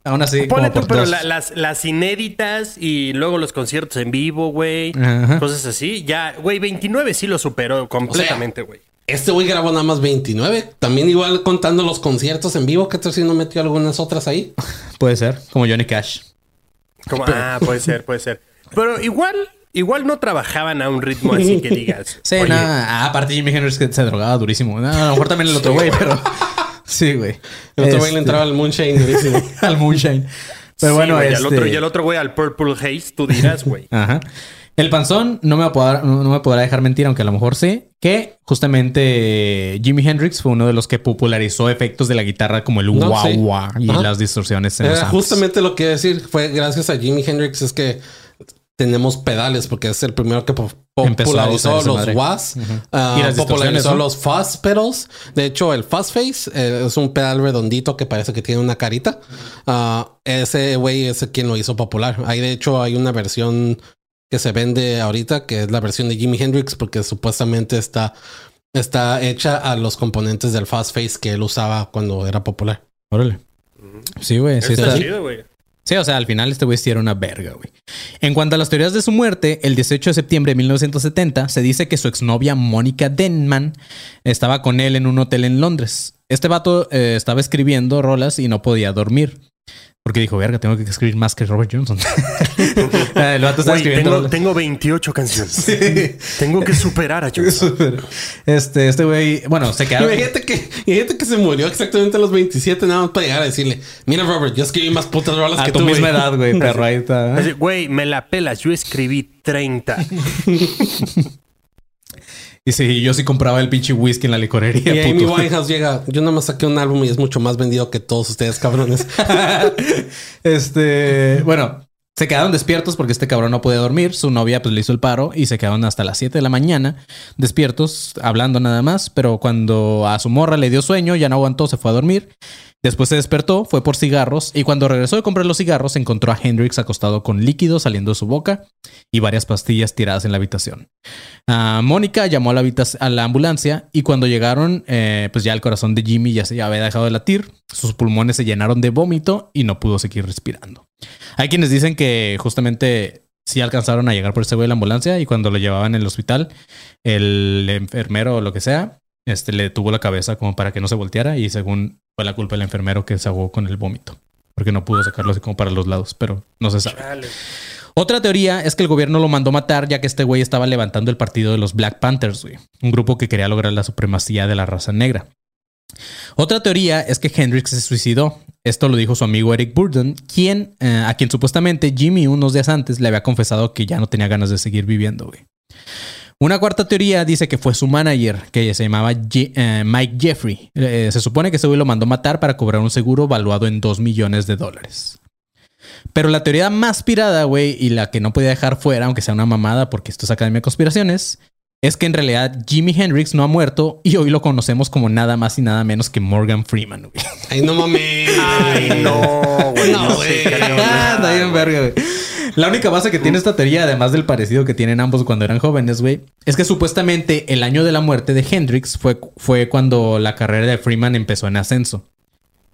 aún así. Ponle como tú, por pero la- las, las inéditas y luego los conciertos en vivo, güey. Cosas así. Ya, güey, 29 sí lo superó completamente, güey. Este güey grabó nada más 29. También igual contando los conciertos en vivo. ¿Qué tal si no metió algunas otras ahí? Puede ser, como Johnny Cash. Como, ah, puede ser, puede ser. Pero igual, igual no trabajaban a un ritmo así que digas. Sí, "Oye, nada. Ah, aparte Jimi Hendrix que se drogaba durísimo. No, a lo mejor también el otro güey, pero... Sí, güey. El otro güey Este, le entraba al Moonshine durísimo. al Moonshine. Pero sí, bueno, güey, y al este... otro, y el otro güey al Purple Haze, tú dirás, güey. Ajá. El panzón no me, podrá, no, no me podrá dejar mentir, aunque a lo mejor sí, que justamente Jimi Hendrix fue uno de los que popularizó efectos de la guitarra como el No, wah sí. wah y Ajá. las distorsiones. En los Era justamente lo que iba a decir. Fue gracias a Jimi Hendrix es que tenemos pedales porque es el primero que popularizó los. WAS, Ujú. ah, Y las popularizó los fuzz pedals. De hecho, el fuzz face eh, es un pedal redondito que parece que tiene una carita. Ah, ese güey es quien lo hizo popular. Ahí de hecho hay una versión que se vende ahorita que es la versión de Jimi Hendrix porque supuestamente está está hecha a los componentes del fuzz face que él usaba cuando era popular. Órale. Sí, güey. Sí, Está está- chido, güey. Sí, o sea, al final este güey sí era una verga, güey. En cuanto a las teorías de su muerte, el 18 de septiembre de 1970 se dice que su exnovia Mónica Denman estaba con él en un hotel en Londres. Este vato eh, estaba escribiendo rolas y no podía dormir. Porque dijo, verga, tengo que escribir más que Robert Johnson. el vato Güey, escribiendo tengo, tengo 28 canciones. Tengo que superar a Johnson. Este, este güey, bueno, se quedaron. Imagínate que, imagínate que se murió exactamente a los 27 nada más para llegar a decirle, mira Robert, yo escribí más putas rolas A que tu tú, misma güey". edad, güey, perro, ahí está. Así, Güey, me la pelas. Yo escribí 30. Y sí, yo sí compraba el pinche whisky en la licorería. Y Amy puto. Winehouse llega, yo nada más saqué un álbum y es mucho más vendido que todos ustedes, cabrones. este, bueno, se quedaron despiertos porque este cabrón no podía dormir. Su novia pues le hizo el paro y se quedaron hasta las 7 de la mañana despiertos, hablando nada más. Pero cuando a su morra le dio sueño, ya no aguantó, se fue a dormir. Después se despertó, fue por cigarros y cuando regresó de comprar los cigarros encontró a Hendrix acostado con líquido saliendo de su boca y varias pastillas tiradas en la habitación. Ah, Mónica llamó a la, ambulancia y cuando llegaron, eh, pues ya el corazón de Jimmy ya se había dejado de latir, sus pulmones se llenaron de vómito y no pudo seguir respirando. Hay quienes dicen que justamente sí alcanzaron a llegar por ese güey a la ambulancia y cuando lo llevaban en el hospital, el enfermero o lo que sea, este le tuvo la cabeza como para que no se volteara y según fue la culpa del enfermero que se ahogó con el vómito. Porque no pudo sacarlo así como para los lados, pero no se sabe. Chale. Otra teoría es que el gobierno lo mandó matar ya que este güey estaba levantando el partido de los Black Panthers, güey, un grupo que quería lograr la supremacía de la raza negra. Otra teoría es que Hendrix se suicidó. Esto lo dijo su amigo Eric Burden, quien, eh, a quien supuestamente Jimmy unos días antes le había confesado que ya no tenía ganas de seguir viviendo, güey. Una cuarta teoría dice que fue su manager, que se llamaba eh, Mike Jeffrey. Eh, se supone que ese güey lo mandó matar para cobrar un seguro valuado en 2 millones de dólares. Pero la teoría más pirada, güey, y la que no podía dejar fuera, aunque sea una mamada, porque esto es Academia de Conspiraciones, es que en realidad Jimi Hendrix no ha muerto y hoy lo conocemos como nada más y nada menos que Morgan Freeman. güey. Ay, no mames. Ay, no, güey. No, verga, güey. La única base que tiene esta teoría, además del parecido que tienen ambos cuando eran jóvenes, güey, es que supuestamente el año de la muerte de Hendrix fue, fue cuando la carrera de Freeman empezó en ascenso.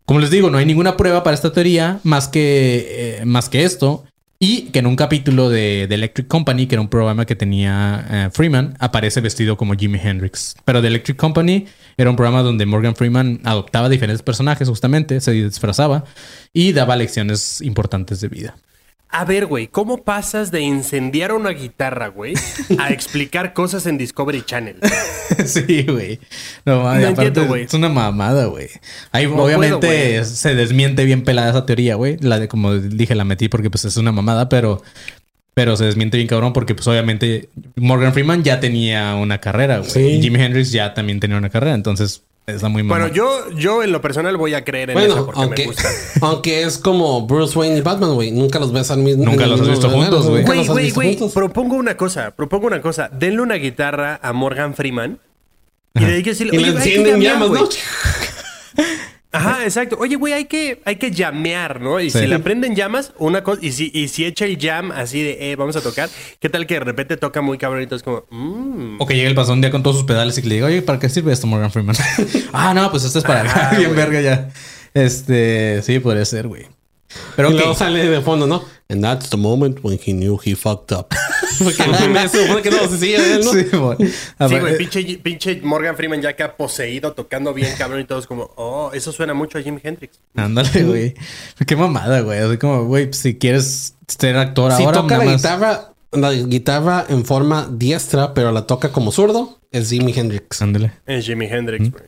Como les digo, no hay ninguna prueba para esta teoría más que, eh, más que esto. Y que en un capítulo de, de Electric Company, que era un programa que tenía eh, Freeman, aparece vestido como Jimi Hendrix. Pero The Electric Company era un programa donde Morgan Freeman adoptaba diferentes personajes, justamente, se disfrazaba y daba lecciones importantes de vida. A ver, güey, ¿cómo pasas de incendiar una guitarra, güey, a explicar cosas en Discovery Channel? sí, güey. No, mames, No aparte entiendo, güey. Es una mamada, güey. Ahí No obviamente puedo, se desmiente bien pelada esa teoría, güey. La de, como dije, la metí porque pues es una mamada, pero... Pero se desmiente bien cabrón porque pues obviamente Morgan Freeman ya tenía una carrera, güey. Sí. Y Jimi Hendrix ya también tenía una carrera. Entonces está muy mamada. Bueno, yo, yo en lo personal voy a creer en eso Bueno, porque aunque, me gusta. aunque es como Bruce Wayne y Batman, güey. Nunca los ves al mismo Nunca los has visto juntos, güey. Güey, güey, güey, propongo una cosa, propongo una cosa. Denle una guitarra a Morgan Freeman y le Y le encienden llamas, güey". ¿no? Ajá, exacto. Oye, güey, hay que, hay que llamear, ¿no? Y Sí. si le prenden llamas, una cosa, y si, y si echa el jam así de, eh, vamos a tocar, ¿qué tal que de repente toca muy cabronito? Es como, mmm. O que llegue el pasón un día con todos sus pedales y que le diga, oye, ¿para qué sirve esto, Morgan Freeman? ah, no, pues esto es para Ajá, bien güey. verga ya. Este, sí, podría ser, güey. Pero Y ok. luego sale de fondo, ¿no? And that's the moment when he knew he fucked up. Porque el meme se supone que no, sí, sí, él, ¿no? Sí, güey. Sí, ver, güey, eh, pinche, pinche Morgan Freeman ya que ha poseído tocando bien cabrón y todos como, oh, eso suena mucho a Jimi Hendrix. Ándale, güey. Qué mamada, güey. Así como, güey, pues, si quieres ser actor Si ahora, toca nada la más- guitarra, la guitarra en forma diestra, pero la toca como zurdo, es Jimi Hendrix. Ándale. Es Jimi Hendrix, güey.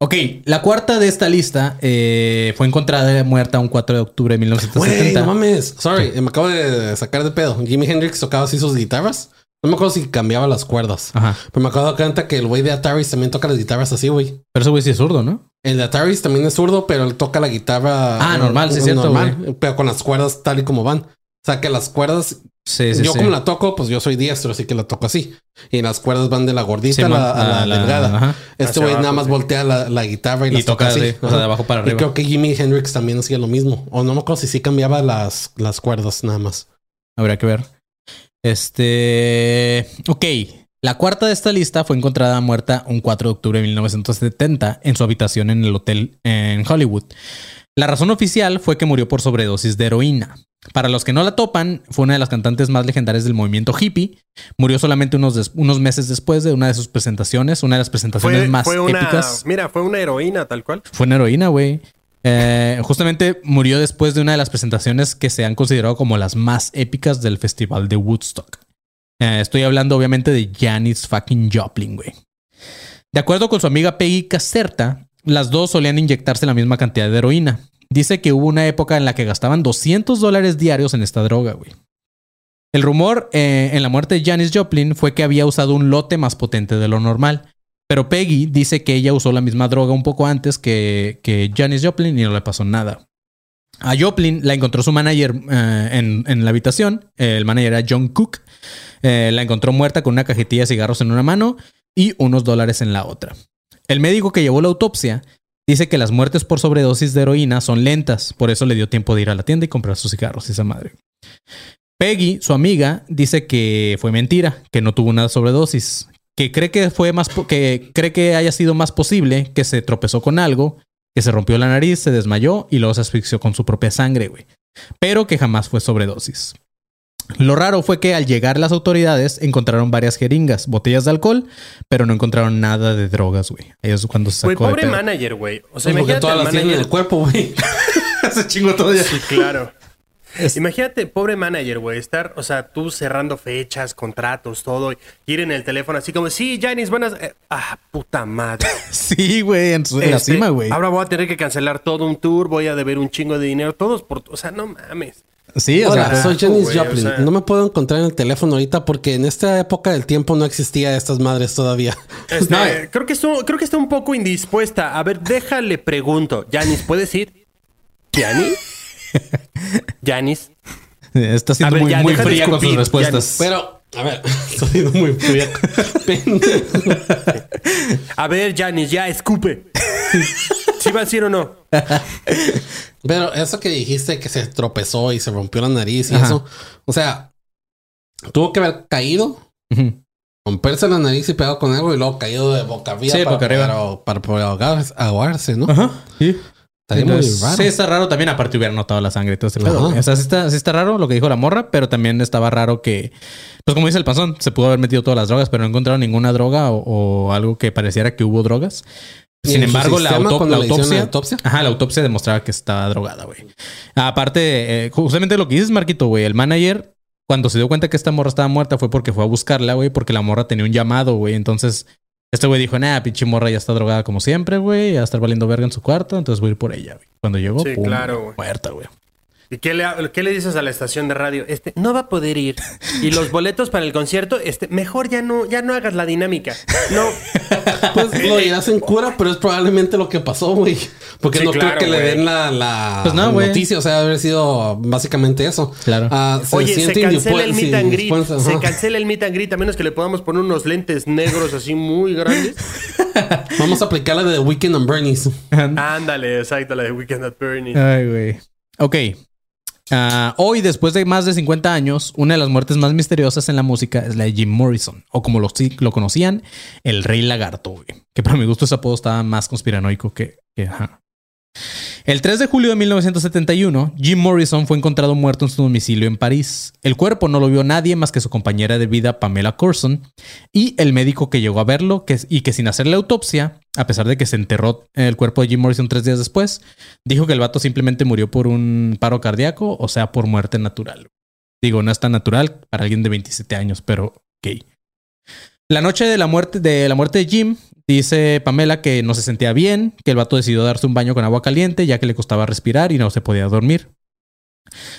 Ok, la cuarta de esta lista eh, fue encontrada muerta un 4 de octubre de Güey, 1970. no mames. Sorry, me acabo de sacar de pedo. Jimi Hendrix tocaba así sus guitarras. No me acuerdo si cambiaba las cuerdas. Ajá. Pero me acuerdo de cuenta que el güey de Ataris también toca las guitarras así, güey. Pero ese güey sí es zurdo, ¿no? El de Ataris también es zurdo, pero él toca la guitarra. Ah, normal, sí es cierto, normal, Pero con las cuerdas tal y como van. O sea que las cuerdas, Sí, sí, yo sí. como la toco, pues yo soy diestro, así que la toco así. Y las cuerdas van de la gordita Sí, a, la, man, a la a la- delgada. ajá. Este güey nada más sí. voltea la, la guitarra y, Y las toca toca así. o sea, de abajo para Y arriba. creo que Jimi Hendrix también hacía lo mismo. O no me acuerdo si sí cambiaba las, las cuerdas nada más. Habría que ver. Este. Ok. La cuarta de esta lista fue encontrada muerta un 4 de octubre de 1970 en su habitación en el hotel en Hollywood. La razón oficial fue que murió por sobredosis de heroína. Para los que no la topan, fue una de las cantantes más legendarias del movimiento hippie. Murió solamente unos, unos meses después de una de sus presentaciones, una de las presentaciones Fue, más fue una, épicas. mira, fue una heroína tal cual. Fue una heroína, güey. Eh, justamente murió después de una de las presentaciones que se han considerado como las más épicas del festival de Woodstock. Eh, estoy hablando obviamente de Janis fucking Joplin, güey. De acuerdo con su amiga Peggy Caserta, las dos solían inyectarse la misma cantidad de heroína. Dice que hubo una época en la que gastaban 200 dólares diarios en esta droga, güey. El rumor eh, en la muerte de Janis Joplin fue que había usado un lote más potente de lo normal. Pero Peggy dice que ella usó la misma droga un poco antes que, que Janis Joplin y no le pasó nada. A Joplin la encontró su manager eh, en, la habitación. El manager era John Cook. Eh, la encontró muerta con una cajetilla de cigarros en una mano y unos dólares en la otra. El médico que llevó la autopsia dice que las muertes por sobredosis de heroína son lentas, por eso le dio tiempo de ir a la tienda y comprar sus cigarros, esa madre. Peggy, su amiga, dice que fue mentira, que no tuvo una sobredosis, que cree que fue más que cree que haya sido más posible que se tropezó con algo, que se rompió la nariz, se desmayó y luego se asfixió con su propia sangre, güey. Pero que jamás fue sobredosis. Lo raro fue que al llegar las autoridades encontraron varias jeringas, botellas de alcohol, pero no encontraron nada de drogas, güey. Ahí es cuando se sacó pobre pedo. manager, güey. O sea, imagínate todas las en el cuerpo, güey. se chingó todo ya. Sí, claro. Imagínate, pobre manager, güey, estar, o sea, tú cerrando fechas, contratos, todo, y ir en el teléfono así como, sí, Janis, buenas. eh, ah, puta madre. Sí, güey, en, su- en la Este, cima, güey. Ahora voy a tener que cancelar todo un tour, voy a deber un chingo de dinero, todos por, o sea, no mames. Sí, o Hola, sea, soy Janis o Joplin. sea- No me puedo encontrar en el teléfono ahorita porque en esta época del tiempo no existía estas madres todavía. Este, No, creo, que estuvo- creo que está un poco indispuesta. A ver, déjale pregunto. Janis, ¿puedes ir? ¿Janis? ¿Janis? está siendo ver, muy, ya, fría con sus respuestas. Pero A ver, estoy muy fría. A ver, Janis, ya escupe. ¿Sí va a decir o no? Pero eso que dijiste que se tropezó y se rompió la nariz y Ajá. eso. O sea, tuvo que haber caído, romperse la nariz y pegado con algo y luego caído de boca arriba Sí, para, boca arriba. poder- para poder ahogarse, ahogarse, ¿no? Ajá. Sí. Entonces, raro. Sí, está raro también. Aparte, hubiera notado la sangre y todo ese pedo. Ajá. güey. O sea, sí está, sí está raro lo que dijo la morra, pero también estaba raro que, pues como dice el panzón, se pudo haber metido todas las drogas, pero no encontraron ninguna droga o, o algo que pareciera que hubo drogas. ¿Y Sin embargo, la, auto- autopsia, la autopsia? Ajá, la autopsia demostraba que estaba drogada, güey. Aparte, eh, justamente lo que dices, Marquito, güey, el manager, cuando se dio cuenta que esta morra estaba muerta, fue porque fue a buscarla, güey, porque la morra tenía un llamado, güey. Entonces, este güey dijo, nah, pinche morra ya está drogada como siempre, güey, ya va a estar valiendo verga en su cuarto, entonces voy a ir por ella, güey. Cuando llegó, Sí, pum, claro, güey. muerta, güey. ¿Y qué le, qué le dices a la estación de radio? Este, no va a poder ir. Y los boletos para el concierto, este, mejor ya no, ya no hagas la dinámica. No. Pues lo dirás en cura, pero es probablemente lo que pasó, güey. Porque Sí, no claro, creo que le den la, la Pues no, noticia. O sea, haber sido básicamente eso. Claro. Ah, se Oye, se siente cancela el meet and greet. Se cancela el meet and greet, a menos que le podamos poner unos lentes negros así muy grandes. Vamos a aplicar la de The Weekend on Bernie's. Ándale, exacto, la de Weekend at Bernie. Ay, güey. Ok. Ah, hoy, después de más de 50 años, una de las muertes más misteriosas en la música es la de Jim Morrison, o como lo, lo conocían, el Rey Lagarto. Que para mi gusto ese apodo estaba más conspiranoico que... que ajá. El 3 de julio de 1971, Jim Morrison fue encontrado muerto en su domicilio en París. El cuerpo no lo vio nadie más que su compañera de vida Pamela Corson y el médico que llegó a verlo y que sin hacerle autopsia, a pesar de que se enterró el cuerpo de Jim Morrison tres días después, dijo que el vato simplemente murió por un paro cardíaco, o sea, por muerte natural. Digo, no es tan natural para alguien de 27 años, pero ok. La noche de la muerte de la muerte de Jim, dice Pamela que no se sentía bien, que el vato decidió darse un baño con agua caliente ya que le costaba respirar y no se podía dormir.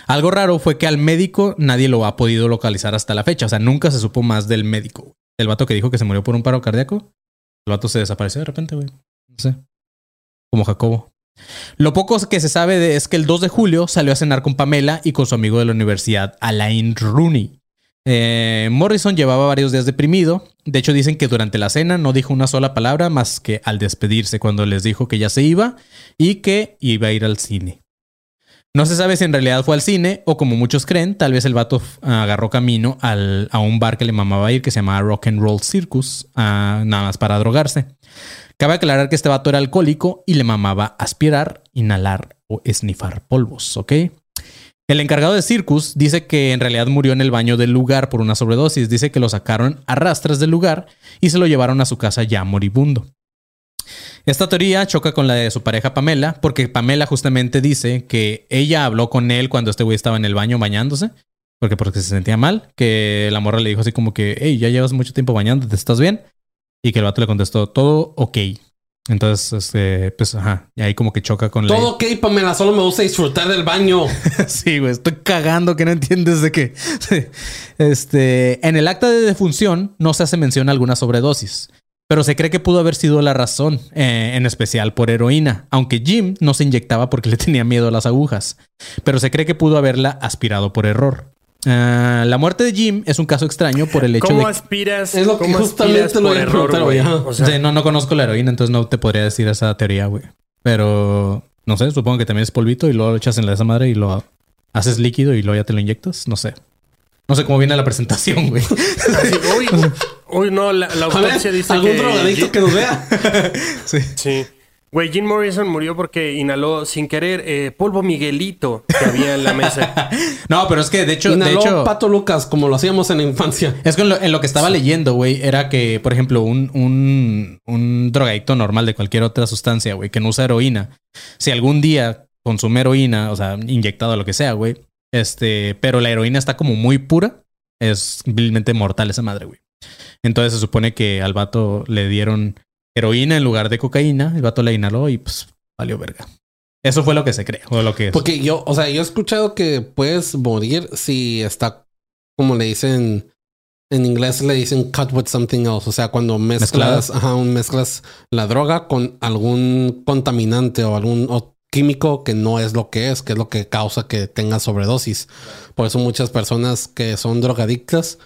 Algo raro fue que al médico nadie lo ha podido localizar hasta la fecha, o sea, nunca se supo más del médico. El vato que dijo que se murió por un paro cardíaco, el vato se desapareció de repente, güey. No sé. Como Jacobo. Lo poco que se sabe es que el 2 de julio salió a cenar con Pamela y con su amigo de la universidad, Alain Rooney. Eh, Morrison llevaba varios días deprimido. De hecho, dicen que durante la cena no dijo una sola palabra más que al despedirse cuando les dijo que ya se iba y que iba a ir al cine. No se sabe si en realidad fue al cine o como muchos creen, tal vez el vato agarró camino a un bar que le mamaba ir que se llamaba Rock and Roll Circus, ah, nada más para drogarse. Cabe aclarar que este vato era alcohólico y le mamaba aspirar, inhalar o esnifar polvos, ¿ok? El encargado de Circus dice que en realidad murió en el baño del lugar por una sobredosis. Dice que lo sacaron a rastras del lugar y se lo llevaron a su casa ya moribundo. Esta teoría choca con la de su pareja Pamela, porque Pamela justamente dice que ella habló con él cuando este güey estaba en el baño bañándose, porque porque se sentía mal, que la morra le dijo así como que, hey, ya llevas mucho tiempo bañándote, ¿estás bien? Y que el vato le contestó, todo ok. Entonces, este, pues, ajá, y ahí como que choca con. Todo ok, Pamela. Solo me gusta disfrutar del baño. sí, güey, estoy cagando que no entiendes de qué. este, en el acta de defunción no se hace mención a alguna sobredosis, pero se cree que pudo haber sido la razón, eh, en especial por heroína, aunque Jim no se inyectaba porque le tenía miedo a las agujas, pero se cree que pudo haberla aspirado por error. Ah, la muerte de Jim es un caso extraño por el hecho ¿Cómo de aspiras? Es lo que cómo justamente lo error, preguntar, güey? O sea, Sí, no, no conozco la heroína, entonces no te podría decir esa teoría, güey. Pero no sé, supongo que también es polvito y luego lo echas en la de esa madre y lo haces líquido y luego ya te lo inyectas. No sé. No sé cómo viene la presentación, güey. uy, uy, no, la, la A autopsia ver, dice algún que... drogadicto que nos vea. Sí. Güey, Jim Morrison murió porque inhaló sin querer eh, polvo Miguelito que había en la mesa. No, pero es que de hecho, de Inhaló hecho, Pato Lucas, como lo hacíamos en la infancia. es que en lo, en lo que estaba leyendo, güey, era que, por ejemplo, un, un, un drogadicto normal de cualquier otra sustancia, güey, que no usa heroína, si algún día consume heroína, o sea, inyectado lo que sea, güey, este, pero la heroína está como muy pura, es vilmente mortal esa madre, güey. Entonces se supone que al vato le dieron heroína en lugar de cocaína, el vato la inhaló y pues valió verga. Eso fue lo que se cree, o lo que es. Porque yo, o sea, yo he escuchado que puedes morir si está, como le dicen, en inglés le dicen cut with something else. O sea, cuando mezclas, ajá, mezclas la droga con algún contaminante o algún o químico que no es lo que es, que es lo que causa que tengas sobredosis. Por eso muchas personas que son drogadictas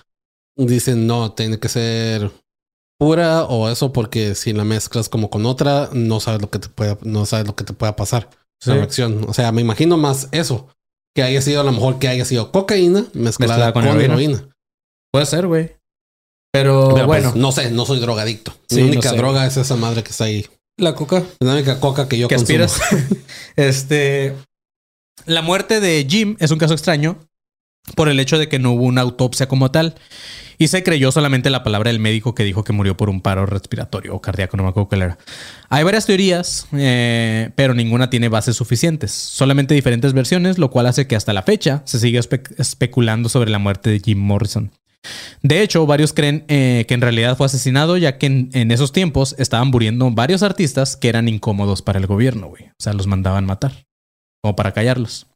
dicen no, tiene que ser pura o eso porque si la mezclas como con otra, no sabes lo que te pueda, no sabes lo que te pueda pasar. Sí. La reacción. O sea, me imagino más eso. Que haya sido a lo mejor que haya sido cocaína mezclada, Mezclada con con, heroína. heroína. Puede ser, güey. Pero, Pero, bueno, pues, no sé, no soy drogadicto. Sí, Mi no única sé. droga es esa madre que está ahí. la coca La única coca que yo que consumo. este. La muerte de Jim es un caso extraño por el hecho de que no hubo una autopsia como tal y se creyó solamente la palabra del médico que dijo que murió por un paro respiratorio o cardíaco, no me acuerdo cuál era. Hay varias teorías, eh, pero ninguna tiene bases suficientes, solamente diferentes versiones, lo cual hace que hasta la fecha se siga espe- especulando sobre la muerte de Jim Morrison. De hecho, varios creen eh, que en realidad fue asesinado, ya que en, en esos tiempos estaban muriendo varios artistas que eran incómodos para el gobierno, güey. O sea, los mandaban matar, como para callarlos.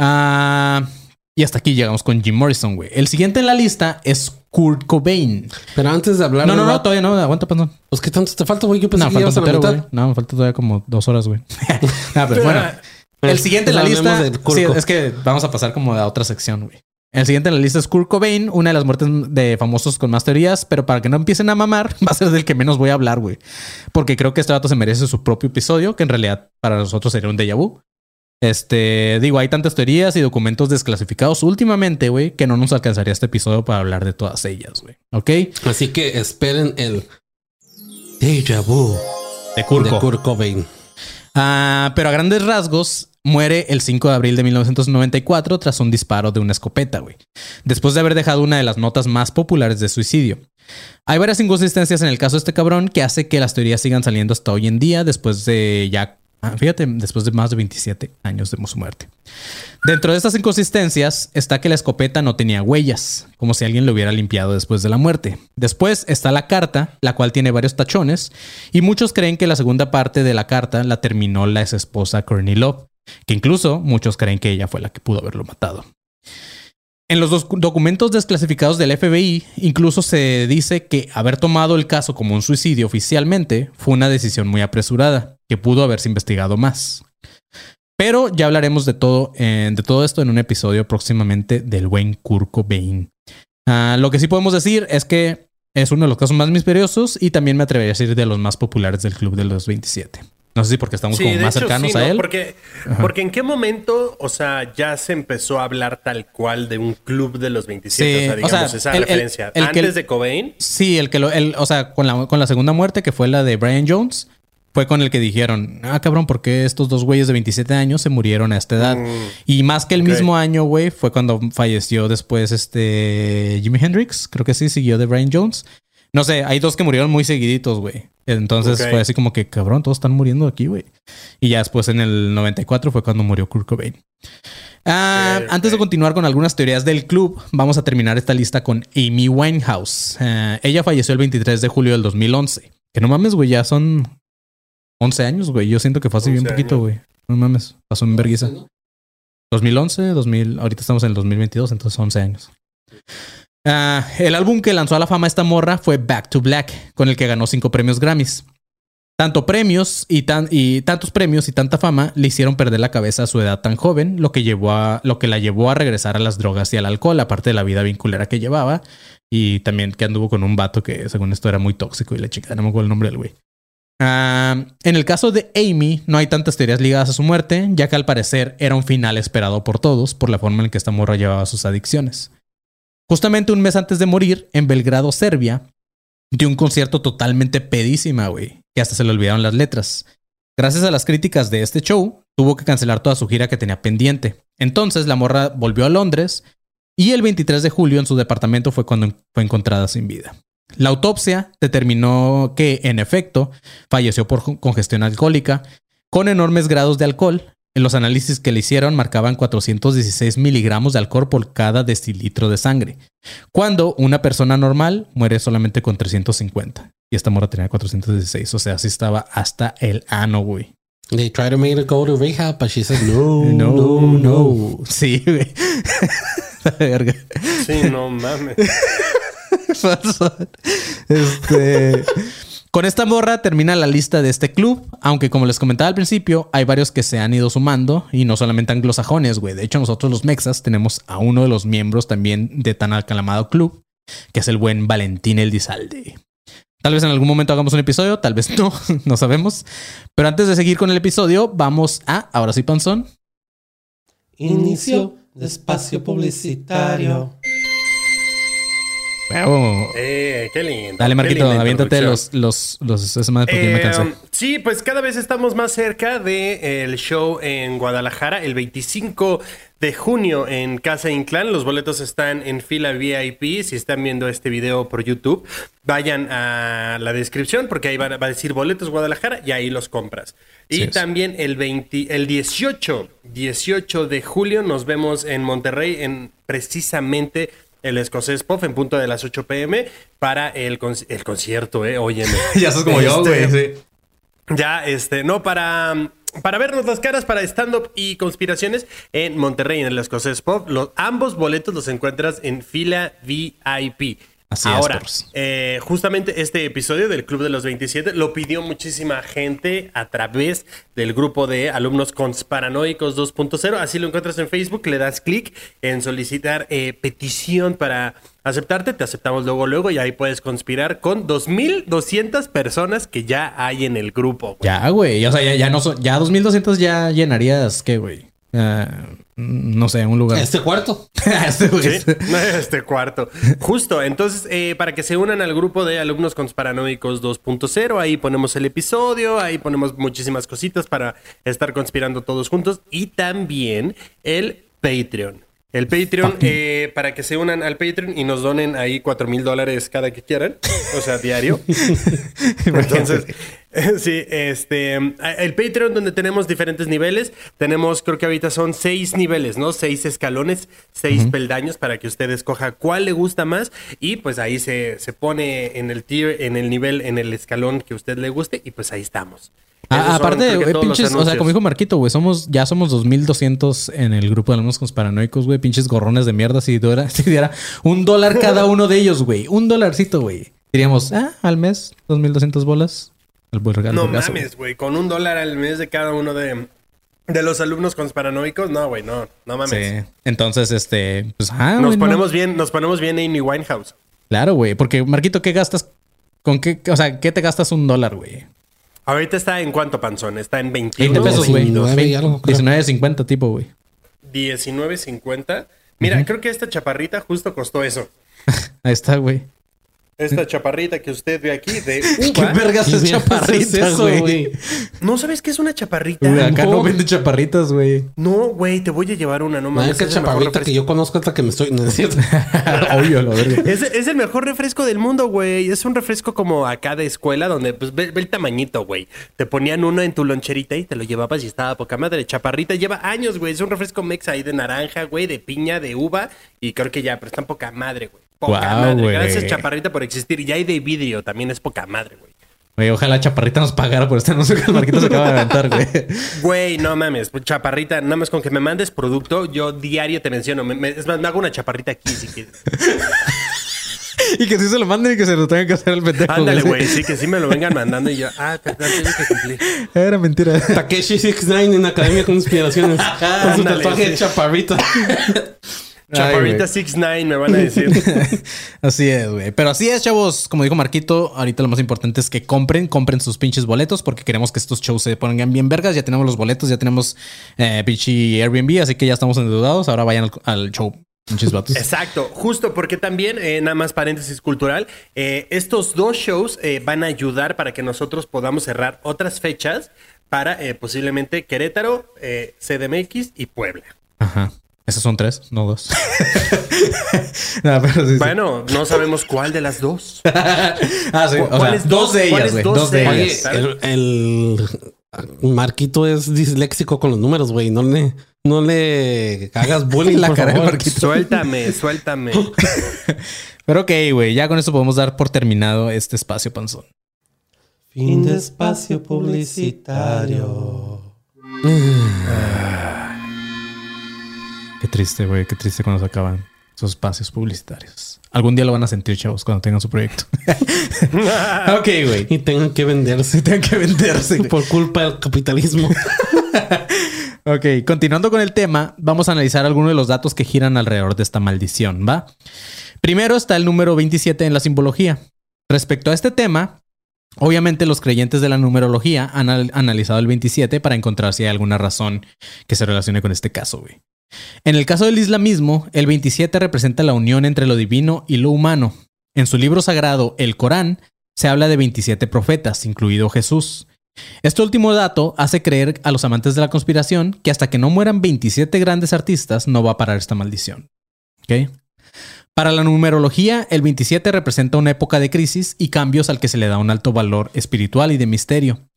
Ah, y hasta aquí llegamos con Jim Morrison, güey. El siguiente en la lista es Kurt Cobain. Pero antes de hablar No, de no, no, todavía no, aguanta, perdón. pues qué tanto te falta, güey. Yo pensé No, que falta un a la putero, mitad. güey. No, me falta todavía como dos horas, güey. Ah, pero bueno. Pero el siguiente en la lista. Sí, es que vamos a pasar como a otra sección, güey. El siguiente en la lista es Kurt Cobain, una de las muertes de famosos con más teorías, pero para que no empiecen a mamar, va a ser del que menos voy a hablar, güey. Porque creo que este vato se merece su propio episodio, que en realidad para nosotros sería un déjà vu. Este, digo, hay tantas teorías y documentos desclasificados últimamente, güey, que no nos alcanzaría este episodio para hablar de todas ellas, güey. ¿Ok? Así que esperen el Deja Vu De Kurt de Co. Kurt Cobain. Ah, pero a grandes rasgos, muere el 5 de abril de 1994 tras un disparo de una escopeta, güey. Después de haber dejado una de las notas más populares de suicidio. Hay varias inconsistencias en el caso de este cabrón que hace que las teorías sigan saliendo hasta hoy en día después de ya... ah, Fíjate, después de más de 27 años de su muerte. Dentro de estas inconsistencias está que la escopeta no tenía huellas, como si alguien lo hubiera limpiado después de la muerte. Después está la carta, la cual tiene varios tachones, y muchos creen que la segunda parte de la carta la terminó la ex esposa Courtney Love, que incluso muchos creen que ella fue la que pudo haberlo matado. En los dos documentos desclasificados del FBI, incluso se dice que haber tomado el caso como un suicidio oficialmente fue una decisión muy apresurada, que pudo haberse investigado más. Pero ya hablaremos de todo, eh, de todo esto en un episodio próximamente del buen Kurt Cobain. Ah, lo que sí podemos decir es que es uno de los casos más misteriosos y también me atrevería a decir de los más populares del Club de los 27. No sé si porque estamos Sí, como más hecho, cercanos sí, a ¿no? él. Porque, porque en qué momento, o sea, ya se empezó a hablar tal cual de un club de los 27. Sí, o sea, o digamos, sea, esa el- referencia. el Antes de Cobain. Sí, el que lo, el, o sea, con la, con la segunda muerte, que fue la de Brian Jones, fue con el que dijeron, ah, cabrón, ¿por qué estos dos güeyes de 27 años se murieron a esta edad? Mm, Y más que el mismo año, güey, fue cuando falleció después este Jimi Hendrix, creo que sí, siguió de Brian Jones. No sé, hay dos que murieron muy seguiditos, güey. Entonces fue así como que, cabrón, todos están muriendo aquí, güey. Y ya después en el 94 fue cuando murió Kurt Cobain. Ah, Antes de continuar con algunas teorías del club, vamos a terminar esta lista con Amy Winehouse. Ah, ella falleció el 23 de julio del 2011. Que no mames, güey, ya son 11 años, güey. Yo siento que fue hace bien 11 poquito, güey. No mames, pasó en vergüenza. 2011, 2000, ahorita estamos en el 2022, entonces 11 años. Ah, el álbum que lanzó a la fama esta morra fue Back to Black, con el que ganó cinco premios Grammys. Tanto premios y, tan, y tantos premios y tanta fama le hicieron perder la cabeza a su edad tan joven, lo que, llevó a, lo que la llevó a regresar a las drogas y al alcohol, aparte de la vida vinculera que llevaba. Y también que anduvo con un vato que según esto era muy tóxico y la chica, no me acuerdo el nombre del güey. Ah, en el caso de Amy, no hay tantas teorías ligadas a su muerte, ya que al parecer era un final esperado por todos por la forma en que esta morra llevaba sus adicciones. Justamente un mes antes de morir, en Belgrado, Serbia, dio un concierto totalmente pedísima, güey, que hasta se le olvidaron las letras. Gracias a las críticas de este show, tuvo que cancelar toda su gira que tenía pendiente. Entonces la morra volvió a Londres y el 23 de julio en su departamento fue cuando fue encontrada sin vida. La autopsia determinó que, en efecto, falleció por con- congestión alcohólica con enormes grados de alcohol. En los análisis que le hicieron marcaban 416 miligramos de alcohol por cada decilitro de sangre, cuando una persona normal muere solamente con 350. Y esta morra tenía 416, o sea, así estaba hasta el ano, güey. They tried to make her go to rehab, but she said no, No, no. Sí, güey. La verga. Sí, no mames. este. Con esta morra termina la lista de este club, aunque como les comentaba al principio, hay varios que se han ido sumando y no solamente anglosajones, güey. De hecho, nosotros los mexas tenemos a uno de los miembros también de tan aclamado club, que es el buen Valentín Eldizalde. Tal vez en algún momento hagamos un episodio, tal vez no, no sabemos. Pero antes de seguir con el episodio, vamos a, ahora sí, Panzón. Inicio de espacio publicitario. Bravo. Eh, qué lindo. Dale, Marquito, aviéntate los, los, los, ya me Eh, cansé. sí, pues cada vez estamos más cerca del show en Guadalajara, el 25 de junio en Casa Inclán. Los boletos están en fila VIP. Si están viendo este video por YouTube, vayan a la descripción porque ahí va, va a decir boletos Guadalajara y ahí los compras. Y es. también el 20, el 18, 18 de julio nos vemos en Monterrey en precisamente el escocés Pop en punto de las 8 pm para el, el concierto, eh, óyeme. ya sos como yo, Este, güey. sí. Ya, este, no, para, para vernos las caras, para stand-up y conspiraciones en Monterrey, en el Escocés Pop. Los, ambos boletos los encuentras en fila VIP. Así Ahora, eh, justamente este episodio del Club de los 27 lo pidió muchísima gente a través del grupo de alumnos consparanoicos 2.0. Así lo encuentras en Facebook, le das clic en solicitar eh, petición para aceptarte. Te aceptamos luego, luego y ahí puedes conspirar con 2.200 personas que ya hay en el grupo. güey. Ya, güey. O sea, ya, ya no son, ya 2200 ya llenarías, ¿qué, güey? Ah, no sé, un lugar. Este cuarto. Este. Sí, este cuarto. Justo, entonces, eh, para que se unan al grupo de alumnos conspiranoicos 2.0, ahí ponemos el episodio, ahí ponemos muchísimas cositas para estar conspirando todos juntos y también el Patreon. El Patreon, eh, para que se unan al Patreon y nos donen ahí 4 mil dólares cada que quieran, o sea, diario. Entonces, sí, este, el Patreon donde tenemos diferentes niveles, tenemos, creo que ahorita son seis niveles, ¿no? Seis escalones, seis peldaños para que usted escoja cuál le gusta más y pues ahí se, se pone en el tier, en el nivel, en el escalón que usted le guste y pues ahí estamos. Ah, aparte, güey, los pinches, o sea, como dijo Marquito, güey, somos, ya somos 2200 en el grupo de alumnos paranoicos, güey, pinches gorrones de mierda. Si diera, si diera un dólar cada uno de ellos, güey, un dolarcito, güey. Diríamos, ah, al mes, 2200 bolas. El buen regalo. No mames, güey, con un dólar al mes de cada uno de, de los alumnos conspiranoicos, no, güey, no, no mames. Sí. Entonces, este, pues, ah, Nos no. ponemos bien, nos ponemos bien Amy Winehouse. Claro, güey, porque Marquito, ¿qué gastas? ¿Con qué? O sea, ¿qué te gastas un dólar, güey? Ahorita está en cuánto, Panzón? Está en 21 20 pesos, güey. 29 y algo, creo. 19.50 tipo, güey. 19.50. Mira, creo que esta chaparrita justo costó eso. Ahí está, güey. Esta chaparrita que usted ve aquí de ¿Qué uva. vergas ¿Qué es vergas chaparrita, es eso, güey? ¿No sabes qué es una chaparrita? Güey, Acá no No. venden chaparritas, güey. No, güey, te voy a llevar una, no mames. única es el mejor chaparrita que refresco. yo conozco es la que me estoy. No es cierto. Obvio, la verga. Es, es el mejor refresco del mundo, güey. Es un refresco como acá de escuela, donde pues ve, ve el tamañito, güey. Te ponían uno en tu loncherita y te lo llevabas y estaba poca madre. Chaparrita lleva años, güey. Es un refresco mexa ahí de naranja, güey, de piña, de uva. Y creo que ya, pero está poca madre, güey. Poca Guau, madre. Gracias, Chaparrita, por existir. Y hay de vidrio, también es poca madre, güey. Güey, ojalá Chaparrita nos pagara por este anuncio que el Marquito se acaba de aventar, güey. Güey, no mames, pues, chaparrita, nada más con que me mandes producto, yo diario te menciono. Me- me- es más, me hago una chaparrita aquí si quieres. y que sí se lo manden y que se lo tengan que hacer el pendejo. Ándale, güey, sí, que sí me lo vengan mandando y yo, ah, perdón, tengo que cumplir. Era mentira. Takeshi 69 en Academia de Conspiraciones. con su Ándale, tatuaje sí. de chaparrita. Chaparrita Ay, 69 me van a decir. Así es, güey. Pero así es, chavos. Como dijo Marquito, ahorita lo más importante es que compren, compren sus pinches boletos porque queremos que estos shows se pongan bien vergas. Ya tenemos los boletos, ya tenemos eh, pinche Airbnb, así que ya estamos endeudados. Ahora vayan al, al show. Pinches vatos. Exacto, justo porque también, eh, nada más paréntesis cultural, eh, estos dos shows eh, van a ayudar para que nosotros podamos cerrar otras fechas para posiblemente Querétaro, CDMX y Puebla. Ajá. Esos son tres, no dos. no, pero sí, sí. Bueno, no sabemos cuál de las dos. Ah, sí. O sea, ¿Cuáles dos de ellas, güey. dos Dos de de Oye, ellas. el, el Marquito es disléxico con los números, güey. No le, no le hagas bullying, La cara de favor. Marquito. Suéltame, suéltame. Pero ok, güey. Ya con esto podemos dar por terminado este espacio panzón. Fin de espacio publicitario. Qué triste, güey. Qué triste cuando se acaban esos espacios publicitarios. Algún día lo van a sentir, chavos, cuando tengan su proyecto. ok, güey. Y tengan que venderse Tienen que venderse. por culpa del capitalismo. Ok, continuando con el tema, vamos a analizar algunos de los datos que giran alrededor de esta maldición, ¿va? Primero está el número 27 en la simbología. Respecto a este tema, obviamente los creyentes de la numerología han al- analizado el 27 para encontrar si hay alguna razón que se relacione con este caso, güey. En el caso del islamismo, el 27 representa la unión entre lo divino y lo humano. En su libro sagrado, el Corán, se habla de 27 profetas, incluido Jesús. Este último dato hace creer a los amantes de la conspiración que hasta que no mueran 27 grandes artistas no va a parar esta maldición. Para la numerología, el 27 representa una época de crisis y cambios al que se le da un alto valor espiritual y de misterio.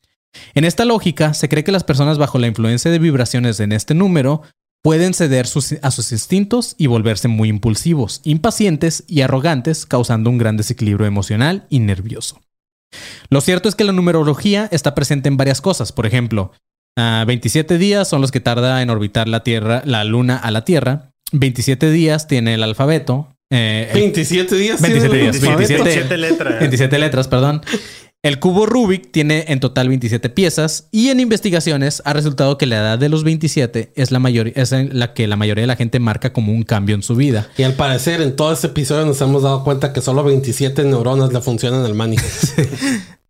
En esta lógica, se cree que las personas bajo la influencia de vibraciones en este número pueden ceder sus- a sus instintos y volverse muy impulsivos, impacientes y arrogantes, causando un gran desequilibrio emocional y nervioso. Lo cierto es que la numerología está presente en varias cosas. Por ejemplo, ah, 27 días son los que tarda en orbitar la Tierra, la Luna a la Tierra. 27 días tiene el alfabeto. eh, el- 27 días. 27 tiene el días, alfabeto. 27. 27 letras. 27 letras, perdón. El cubo Rubik tiene en total 27 piezas y en investigaciones ha resultado que la edad de los 27 es la, mayor, es la que la mayoría de la gente marca como un cambio en su vida. Y al parecer, en todo este episodio nos hemos dado cuenta que solo 27 neuronas le funcionan al Manny.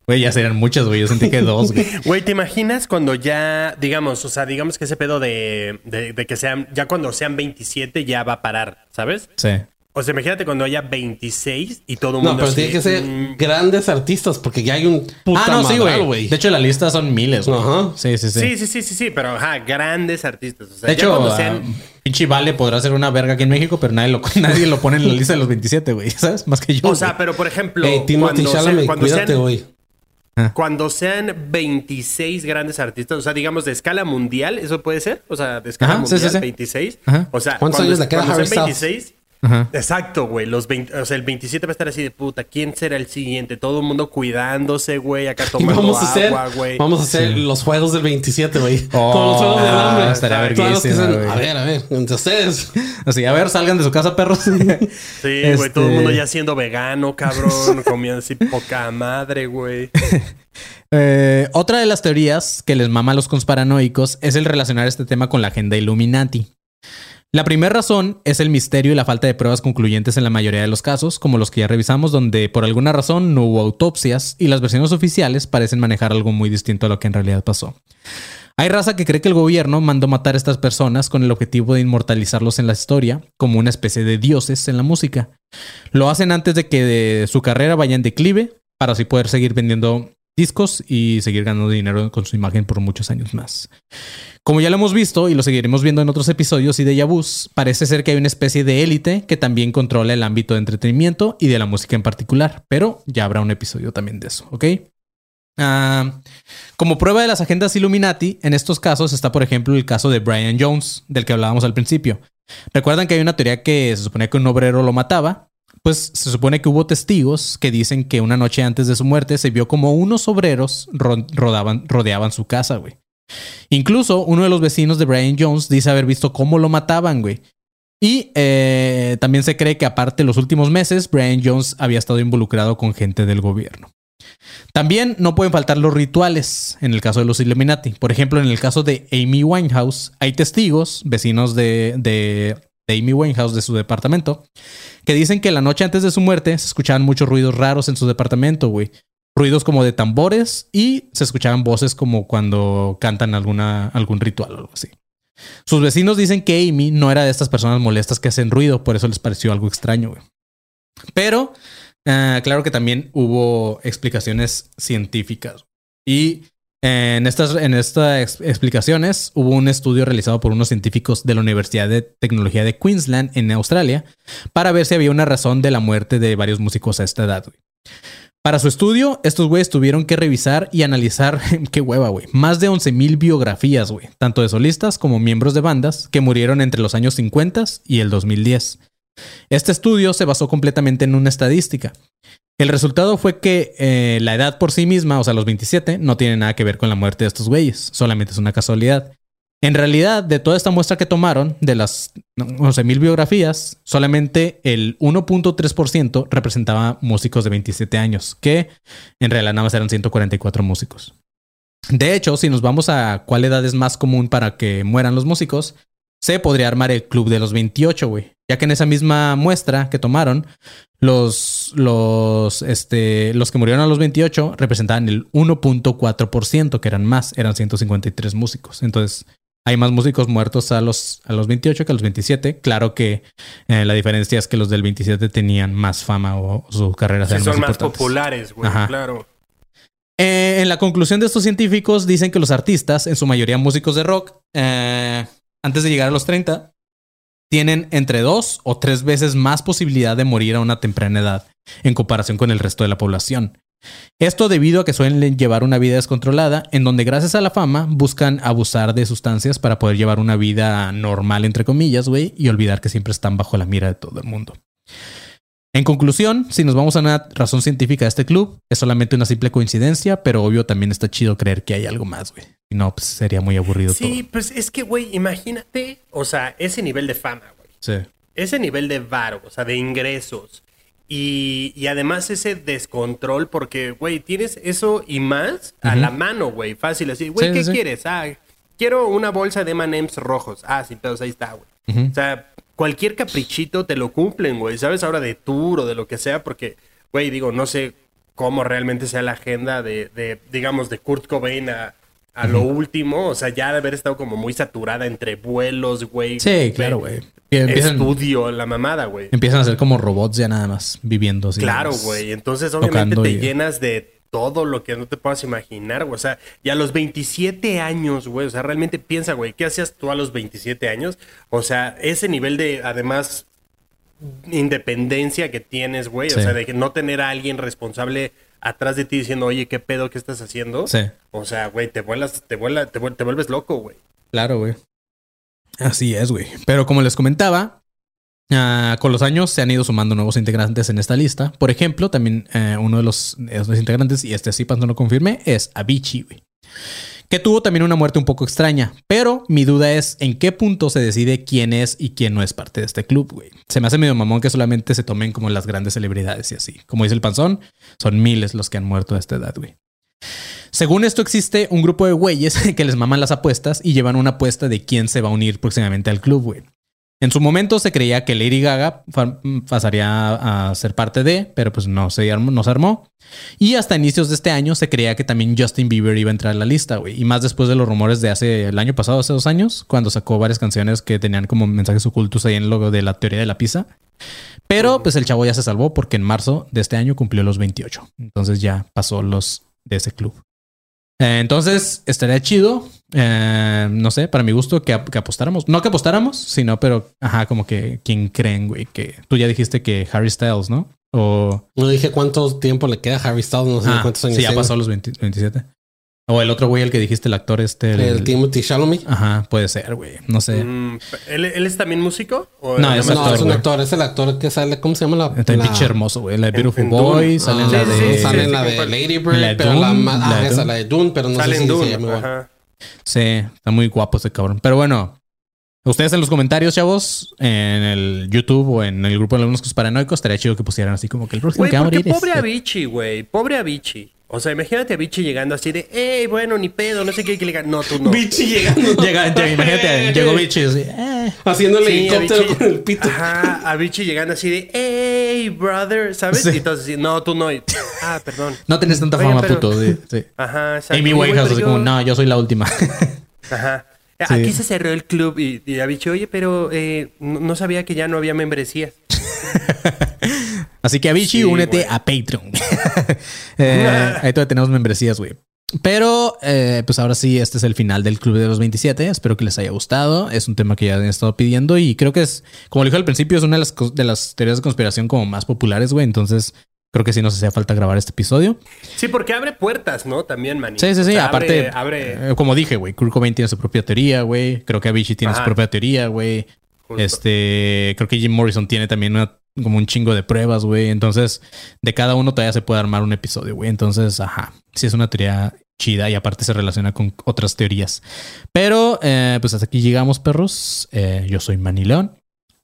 Güey, ya serían muchas, güey. Yo sentí que dos, güey. Güey, ¿te imaginas cuando ya, digamos, o sea, digamos que ese pedo de, de, de que sean, ya cuando sean 27 ya va a parar, ¿sabes? Sí. O sea, imagínate cuando haya 26 y todo el No, mundo pero así, tiene que ser mm, grandes artistas porque ya hay un puta ah, no, sí, güey. De hecho, la lista son miles, güey. Ajá. Sí, sí, sí. Sí, sí, sí, sí, sí, pero ajá, grandes artistas. O sea, De ya hecho, cuando ah, sean... pinche Vale podrá ser una verga aquí en México, pero nadie lo, nadie lo pone en la lista de los 27, güey. ¿Sabes? Más que yo. O sea, güey. pero por ejemplo, Hey, Timothy cuando, Chalamet, sean, cuando, cuídate, sean, güey. cuando sean 26 grandes artistas, o sea, digamos de escala mundial, ¿eso puede ser? O sea, de escala Ajá, mundial, sí, sí. 26. Ajá. O sea, ¿Cuántos cuando- años le queda Harry sean Styles? 26, Ajá. Exacto, güey. Los 20, o sea, el 27 va a estar así de puta. ¿Quién será el siguiente? Todo el mundo cuidándose, güey. Acá tomando vamos a hacer, agua, güey. vamos a hacer los juegos del 27, güey. Oh, Como los juegos del hambre. estaría güey. a ver, a ver, entre ustedes. Así, a ver, salgan de su casa, perros. Sí, güey. Este- Todo el mundo ya siendo vegano, cabrón. comiendo así poca madre, güey. Eh, otra de las teorías que les mama a los conspiranoicos es el relacionar este tema con la agenda Illuminati. La primera razón es el misterio y la falta de pruebas concluyentes en la mayoría de los casos, como los que ya revisamos, donde por alguna razón no hubo autopsias y las versiones oficiales parecen manejar algo muy distinto a lo que en realidad pasó. Hay raza que cree que el gobierno mandó matar a estas personas con el objetivo de inmortalizarlos en la historia como una especie de dioses en la música. Lo hacen antes de que su carrera vaya en declive para así poder seguir vendiendo discos y seguir ganando dinero con su imagen por muchos años más. Como ya lo hemos visto y lo seguiremos viendo en otros episodios y de Yabus, parece ser que hay una especie de élite que también controla el ámbito de entretenimiento y de la música en particular, pero ya habrá un episodio también de eso, ¿ok? Ah, como prueba de las agendas Illuminati, en estos casos está, por ejemplo, el caso de Brian Jones, del que hablábamos al principio. Recuerdan que hay una teoría que se suponía que un obrero lo mataba. Pues se supone que hubo testigos que dicen que una noche antes de su muerte se vio como unos obreros ro- rodaban, rodeaban su casa, güey. Incluso uno de los vecinos de Brian Jones dice haber visto cómo lo mataban, güey. Y eh, también se cree que aparte los últimos meses, Brian Jones había estado involucrado con gente del gobierno. También no pueden faltar los rituales en el caso de los Illuminati. Por ejemplo, en el caso de Amy Winehouse, hay testigos, vecinos de, de Amy Winehouse, de su departamento, que dicen que la noche antes de su muerte se escuchaban muchos ruidos raros en su departamento, güey. Ruidos como de tambores y se escuchaban voces como cuando cantan alguna, algún ritual o algo así. Sus vecinos dicen que Amy no era de estas personas molestas que hacen ruido, por eso les pareció algo extraño, güey. Pero ah, claro que también hubo explicaciones científicas. Y en estas, en explicaciones hubo un estudio realizado por unos científicos de la Universidad de Tecnología de Queensland en Australia para ver si había una razón de la muerte de varios músicos a esta edad. Para su estudio, estos güeyes tuvieron que revisar y analizar, qué hueva, güey, más de 11.000 biografías, güey, tanto de solistas como miembros de bandas que murieron entre los años 50 y el 2010. Este estudio se basó completamente en una estadística. El resultado fue que eh, la edad por sí misma, o sea, los 27, no tiene nada que ver con la muerte de estos güeyes, solamente es una casualidad. En realidad, de toda esta muestra que tomaron, de las no, 11.000 biografías, solamente el 1.3% representaba músicos de 27 años, que en realidad nada más eran 144 músicos. De hecho, si nos vamos a cuál edad es más común para que mueran los músicos, se podría armar el club de los 28, güey. Ya que en esa misma muestra que tomaron, los, los, este, los que murieron a los 28 representaban el 1.4%, que eran más, eran 153 músicos. Entonces, hay más músicos muertos a los, a los 28 que a los 27. Claro que eh, la diferencia es que los del 27 tenían más fama o, sus carreras Sí, eran son más, populares, güey, Ajá. claro. Eh, en la conclusión de estos científicos dicen que los artistas, en su mayoría músicos de rock, eh, antes de llegar a los 30, tienen entre dos o tres veces más posibilidad de morir a una temprana edad en comparación con el resto de la población. Esto debido a que suelen llevar una vida descontrolada, en donde gracias a la fama buscan abusar de sustancias para poder llevar una vida normal, entre comillas, güey, y olvidar que siempre están bajo la mira de todo el mundo. En conclusión, si nos vamos a una razón científica de este club, es solamente una simple coincidencia, pero obvio también está chido creer que hay algo más, güey. No, pues sería muy aburrido Sí, todo. pues es que, güey, imagínate, o sea, ese nivel de fama, güey. Sí. Ese nivel de varo, o sea, de ingresos. Y, y además ese descontrol, porque, güey, tienes eso y más a la mano, güey. Fácil así. Güey, Sí, ¿qué sí, sí. quieres? Ah, quiero una bolsa de M&M's rojos. Ah, sí, todos ahí está, güey. O sea, cualquier caprichito te lo cumplen, güey. ¿Sabes? Ahora de tour o de lo que sea, porque, güey, digo, no sé cómo realmente sea la agenda de, de, digamos, de Kurt Cobain a, a lo último. O sea, ya de haber estado como muy saturada entre vuelos, güey. Sí, claro, güey. Empiezan, Estudio, la mamada, güey. empiezan a ser como robots ya nada más viviendo. así, Claro, güey. Entonces, obviamente, te y- llenas de todo lo que no te puedas imaginar, güey. O sea, y a los 27 años, güey. O sea, realmente piensa, güey, ¿qué hacías tú a los 27 años? O sea, ese nivel de, además, independencia que tienes, güey. Sí. O sea, de que no tener a alguien responsable atrás de ti diciendo, oye, ¿qué pedo? ¿Qué estás haciendo? Sí. O sea, güey, te vuelas, te vuela, te, te vuelves loco, güey. Claro, güey. Así es, güey. Pero como les comentaba, ah, con los años se han ido sumando nuevos integrantes en esta lista. Por ejemplo, también eh, uno de los, de los integrantes, y este sí, no lo confirmé, es Avicii, güey. Que tuvo también una muerte un poco extraña. Pero mi duda es en qué punto se decide quién es y quién no es parte de este club, güey. Se me hace medio mamón que solamente se tomen como las grandes celebridades y así. Como dice el panzón, son miles los que han muerto a esta edad, güey. Según esto existe un grupo de güeyes que les maman las apuestas y llevan una apuesta de quién se va a unir próximamente al club, güey. En su momento se creía que Lady Gaga fa- pasaría a ser parte de, pero pues no se armó. Y hasta inicios de este año se creía que también Justin Bieber iba a entrar a la lista, güey. Y más después de los rumores de hace el año pasado, hace dos años, cuando sacó varias canciones que tenían como mensajes ocultos ahí en logo de la teoría de la pizza. Pero pues el chavo ya se salvó porque en marzo de este año cumplió los 28. Entonces ya pasó los de ese club. Entonces estaría chido, eh, no sé, para mi gusto que, ap- que apostáramos. No que apostáramos, sino, pero, ajá, como que quién creen, güey, que tú ya dijiste que Harry Styles, ¿no? O... No dije cuánto tiempo le queda a Harry Styles, no sé Ah, cuántos años sí, ya pasó los 20 27. O el otro güey, el que dijiste, el actor este. El, El Timothy Chalamet. Ajá, puede ser, güey. No sé. Mm, ¿él, él es también músico? ¿O No, es no, un actor, es el actor que sale, ¿cómo se llama la? Está pinche hermoso, güey. La de Beautiful en. Boy, sale en la sí, de. sí, sale sí, en la sí, de compa- Lady Bird, La de pero la, Dune, ma- la ah, de esa, la de Dune, pero no Sale sé si se llama igual. Ajá. Sí, está muy guapo ese cabrón. Pero bueno, ustedes en los comentarios, chavos, en el YouTube o en el grupo de alumnos paranoicos, estaría chido que pusieran así como que el próximo Güey, que va a morir pobre Avicii, güey. Pobre Avicii. O sea, imagínate a Avicii llegando así de, hey, bueno, ni pedo, no sé qué, que le diga, no, tú no. Bichi llegando. Llega, llega, imagínate, llegó Bichi así. eh. Haciendo el Sí, helicóptero con el pito. Ajá, Avicii llegando así de, hey, brother, ¿sabes? Sí. Y entonces, no, tú no. Y, ah, perdón. No tenés tanta Oye, fama, pero- puto. Sí, sí. Ajá, exacto. Amy Winehouse, así como, no, yo soy la última. Ajá. Sí. Aquí se cerró el club y, y Avicii, oye, pero eh, no, no sabía que ya no había membresías. Así que Avicii, Sí, únete a Patreon. Eh, ahí todavía tenemos membresías, güey. Pero, eh, pues ahora sí, este es el final del Club de los 27. Espero que les haya gustado. Es un tema que ya han estado pidiendo y creo que es, como le dije al principio, es una de las, cos- de las teorías de conspiración como más populares, güey. Entonces, creo que sí nos hacía falta grabar este episodio. Sí, porque abre puertas, ¿no? También, man. Sí, sí, sí. Aparte, Abre, eh, como dije, güey, Kurt Cobain tiene su propia teoría, güey. Creo que Avicii tiene su propia teoría, güey. justo. Este, creo que Jim Morrison tiene también una- como un chingo de pruebas, güey. Entonces, de cada uno todavía se puede armar un episodio, güey. Entonces, ajá, sí es una teoría chida y aparte se relaciona con otras teorías. Pero, eh, pues hasta aquí llegamos, perros. Eh, yo soy Manny León.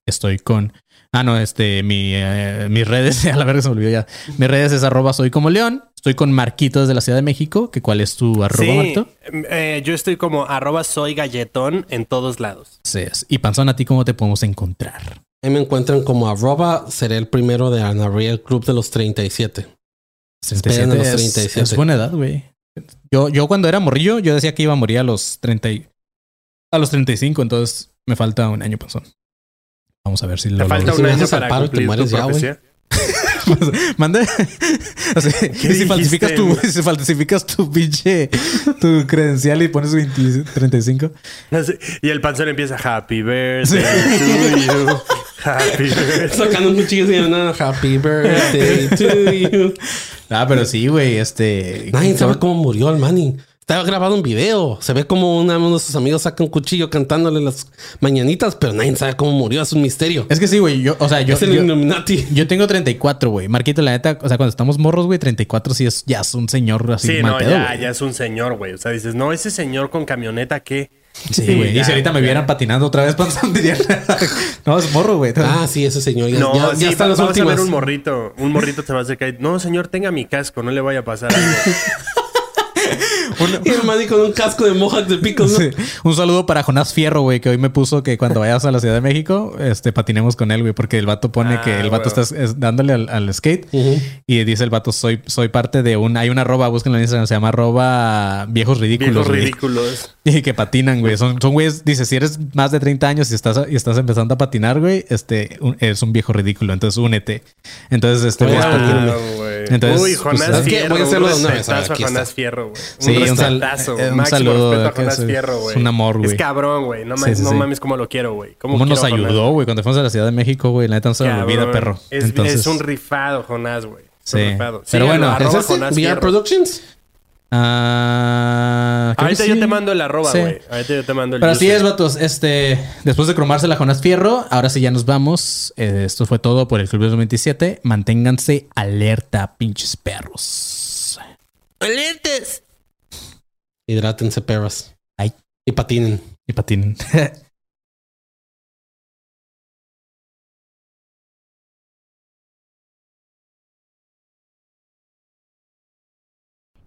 Estoy con. Ah, no, este, mi, eh, mis redes, a la verga se me olvidó ya. Mis redes es arroba soy como león. Estoy con Marquito desde la Ciudad de México. que ¿Cuál es tu arroba, Sí, Marquito? eh, yo estoy como arroba soy galletón en todos lados. Sí. Y Panzón, ¿a ti cómo te podemos encontrar? Ahí me encuentran como arroba, seré el primero de Anarría, el club de los 37. Esperen a los es- 37. Es, buena edad, güey. Yo, yo cuando era morrillo, yo decía que iba a morir a los 30 y- a los 35, entonces me falta un año, Panzón. Vamos a ver si Te lo falta logro. si un me año haces al para paro y te cumplir tu mueres ya, güey. profecía. Manda. O sea, y si falsificas tu, si falsificas tu pinche tu credencial y pones 20 35. Así- Y el panzón empieza Happy birthday to you. Happy birthday. Sacando un cuchillo y nada, happy birthday to you. Ah, pero sí, güey, este Nadie sabe cómo murió el Manny. Estaba grabado un video. Se ve como una- uno de sus amigos saca un cuchillo cantándole las mañanitas, pero nadie sabe cómo murió. Es un misterio. Es que sí, güey, yo, o sea, yo es el yo, Illuminati. yo tengo 34, güey. Marquito, la neta, o sea, cuando estamos morros, güey, 34 sí es ya es un señor así Sí, mal no, pedo, ya, ya es un señor, güey. O sea, dices, no, ese señor con camioneta, ¿qué? Sí, güey. y ya, si ahorita me vieran patinando otra vez, panzón, dirían, no, es morro, güey. Ah, sí, ese señor. Ya, No, ya, sí, ya están las vamos a ver un morrito. Un morrito se va a acercar. y, No, señor, tenga mi casco, no le vaya a pasar algo. Y el Manny con un casco de mohawk de picos. ¿no? Sí. Un saludo para Jonás Fierro, güey, que hoy me puso que cuando vayas a la Ciudad de México, este, patinemos con él, güey, porque el vato pone Ah, que el vato está es- dándole al, al skate y dice el vato, soy, soy parte de un, hay una arroba, búsquenlo en Instagram, se llama arroba viejos ridículos, Viejos güey. ridículos. Y que patinan, güey. Son, son güeyes, dice, si eres más de 30 años y estás, y estás empezando a patinar, güey, este, un- eres un viejo ridículo, entonces únete. Entonces, este, es Wow. güey. Entonces, Uy, pues, Jonás. Fierro. Voy a hacerlo de un una vez. A ver, respetazo a aquí Jonás está. Fierro, güey. Sí, un un sal- eh, un Máximo saludo, respeto a Jonás es- Fierro, es güey. un amor, güey. Es cabrón, güey. No, Sí, mames, sí, no sí. mames cómo lo quiero, güey. ¿Cómo, ¿Cómo nos Jonás? ayudó, güey? Cuando fuimos a la Ciudad de México, güey, la neta no se me Cabrón. olvida, perro. Es, Entonces, es un rifado, Jonás, güey. Es Sí. un rifado. Pero bueno. Jonás VR. Productions. Ah, Ahorita yo te mando el arroba, Sí. güey. Ahorita yo te mando el Pero así user. es, vatos. Este, después de cromarse la Jonas Fierro, ahora sí ya nos vamos. Eh, esto fue todo por el Club de los 27. Manténganse alerta, pinches perros. ¡Alertes! Hidrátense, perras. Ay. Y patinen. Y patinen.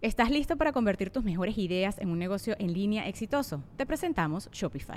¿Estás listo para convertir tus mejores ideas en un negocio en línea exitoso? Te presentamos Shopify.